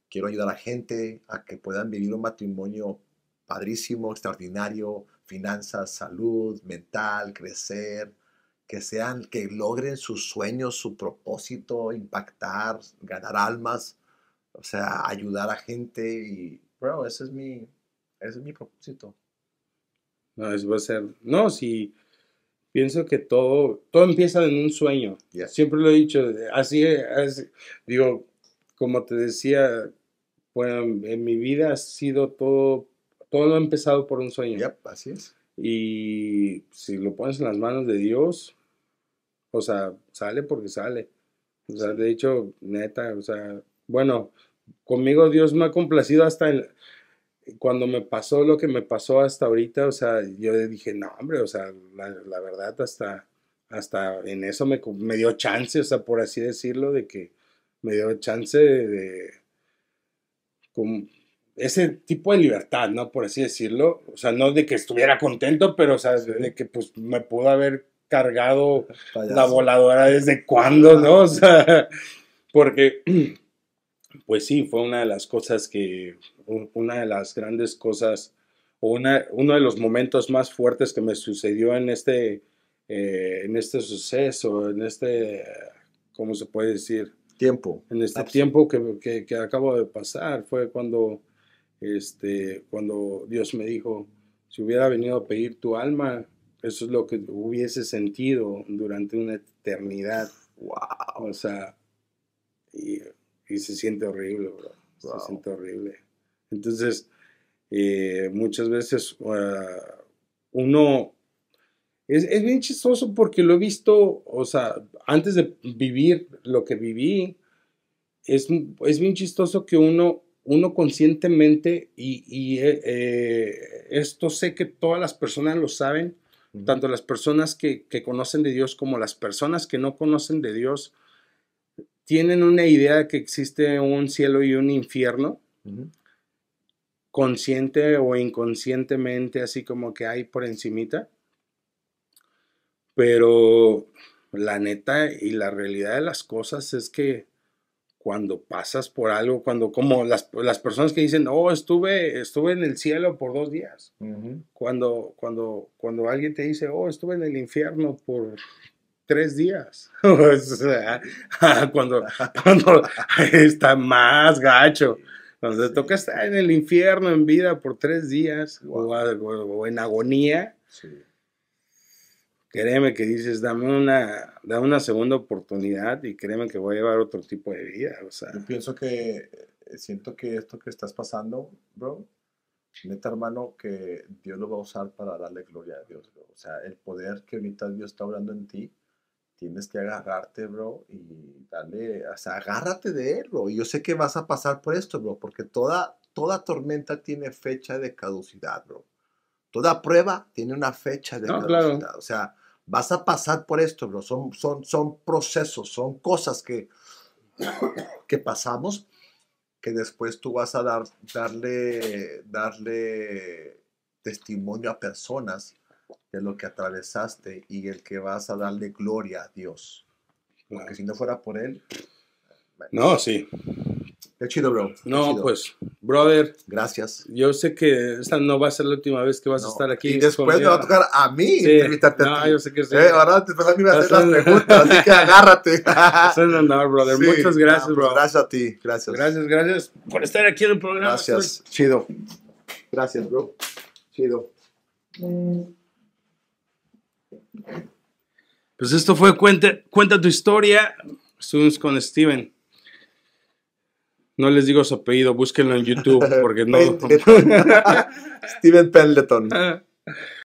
Quiero ayudar a la gente a que puedan vivir un matrimonio padrísimo, extraordinario, finanzas, salud, mental, crecer, que sean, que logren sus sueños, su propósito, impactar, ganar almas o sea, ayudar a gente y, bro, ese es mi, ese es mi propósito. No, eso va a ser, no, si pienso que todo, todo empieza en un sueño. Siempre lo he dicho, así, es, digo, como te decía, bueno, en mi vida ha sido todo, todo ha empezado por un sueño. Yep, así es. Y si lo pones en las manos de Dios, o sea, sale porque sale. O sea, de hecho, neta, o sea, bueno, conmigo Dios me ha complacido hasta cuando me pasó lo que me pasó hasta ahorita, o sea, yo dije, no, hombre, o sea, la, verdad hasta, hasta en eso me, me, dio chance, o sea, por así decirlo, de que me dio chance de, ese tipo de libertad, ¿no? Por así decirlo, o sea, no de que estuviera contento, pero, o sea, de que pues me pudo haber cargado la voladora desde cuándo, ¿no? O sea, porque pues sí, fue una de las cosas que, una de las grandes cosas, o una, uno de los momentos más fuertes que me sucedió en este, eh, en este suceso, en este, ¿cómo se puede decir? Tiempo. En este tiempo que, que, acabo de pasar, fue cuando, este, cuando Dios me dijo, si hubiera venido a pedir tu alma, eso es lo que hubiese sentido durante una eternidad. Wow. O sea, y y se siente horrible, bro. Se siente horrible. Entonces, eh, muchas veces ah, uno... Es, es, bien chistoso porque lo he visto, o sea, antes de vivir lo que viví, es, es bien chistoso que uno, uno conscientemente, y, y eh, eh, esto sé que todas las personas lo saben, tanto las personas que, que, conocen de Dios como las personas que no conocen de Dios, tienen una idea de que existe un cielo y un infierno, consciente o inconscientemente, así como que hay por encimita. Pero la neta y la realidad de las cosas es que cuando pasas por algo, cuando como las, personas que dicen, oh, estuve, estuve en el cielo por dos días. cuando, cuando, cuando alguien te dice, oh, estuve en el infierno por tres días. o sea, cuando, cuando está más gacho. Cuando te toca estar en el infierno en vida por tres días o, en agonía, créeme que dices, dame una, dame una segunda oportunidad y créeme que voy a llevar otro tipo de vida. O sea. Yo pienso que, eh, siento que esto que estás pasando, bro, neta hermano, que Dios lo va a usar para darle gloria a Dios. O sea, el poder que ahorita Dios está hablando en ti, tienes que agarrarte, bro, y darle, o sea, agárrate de él, bro. Y yo sé que vas a pasar por esto, bro, porque toda, toda tormenta tiene fecha de caducidad, bro. Toda prueba tiene una fecha de caducidad. O sea, vas a pasar por esto, bro. Son, son, son procesos, son cosas que, que pasamos que después tú vas a dar, darle, darle testimonio a personas de lo que atravesaste y el que vas a darle gloria a Dios. Porque si no fuera por él. No, sí. Qué chido, bro. Qué No, chido. pues, brother, Gracias. yo sé que esta no va a ser la última vez que vas a No, estar aquí. Y después me va a tocar a mí Sí, invitarte a no, ti. yo sé que sí. Eh, ahora después a mí me hacer las preguntas, así que agárrate. Es un honor, brother. Sí, Muchas gracias, no, bro. pues Gracias a ti. Gracias. Gracias, gracias por estar aquí en el programa. Gracias. Chido. Gracias, bro. Chido. Pues esto fue Cuenta, Cuenta tu historia. Estuvimos con Steven. No les digo su apellido, búsquenlo en YouTube porque no. Steven Pendleton.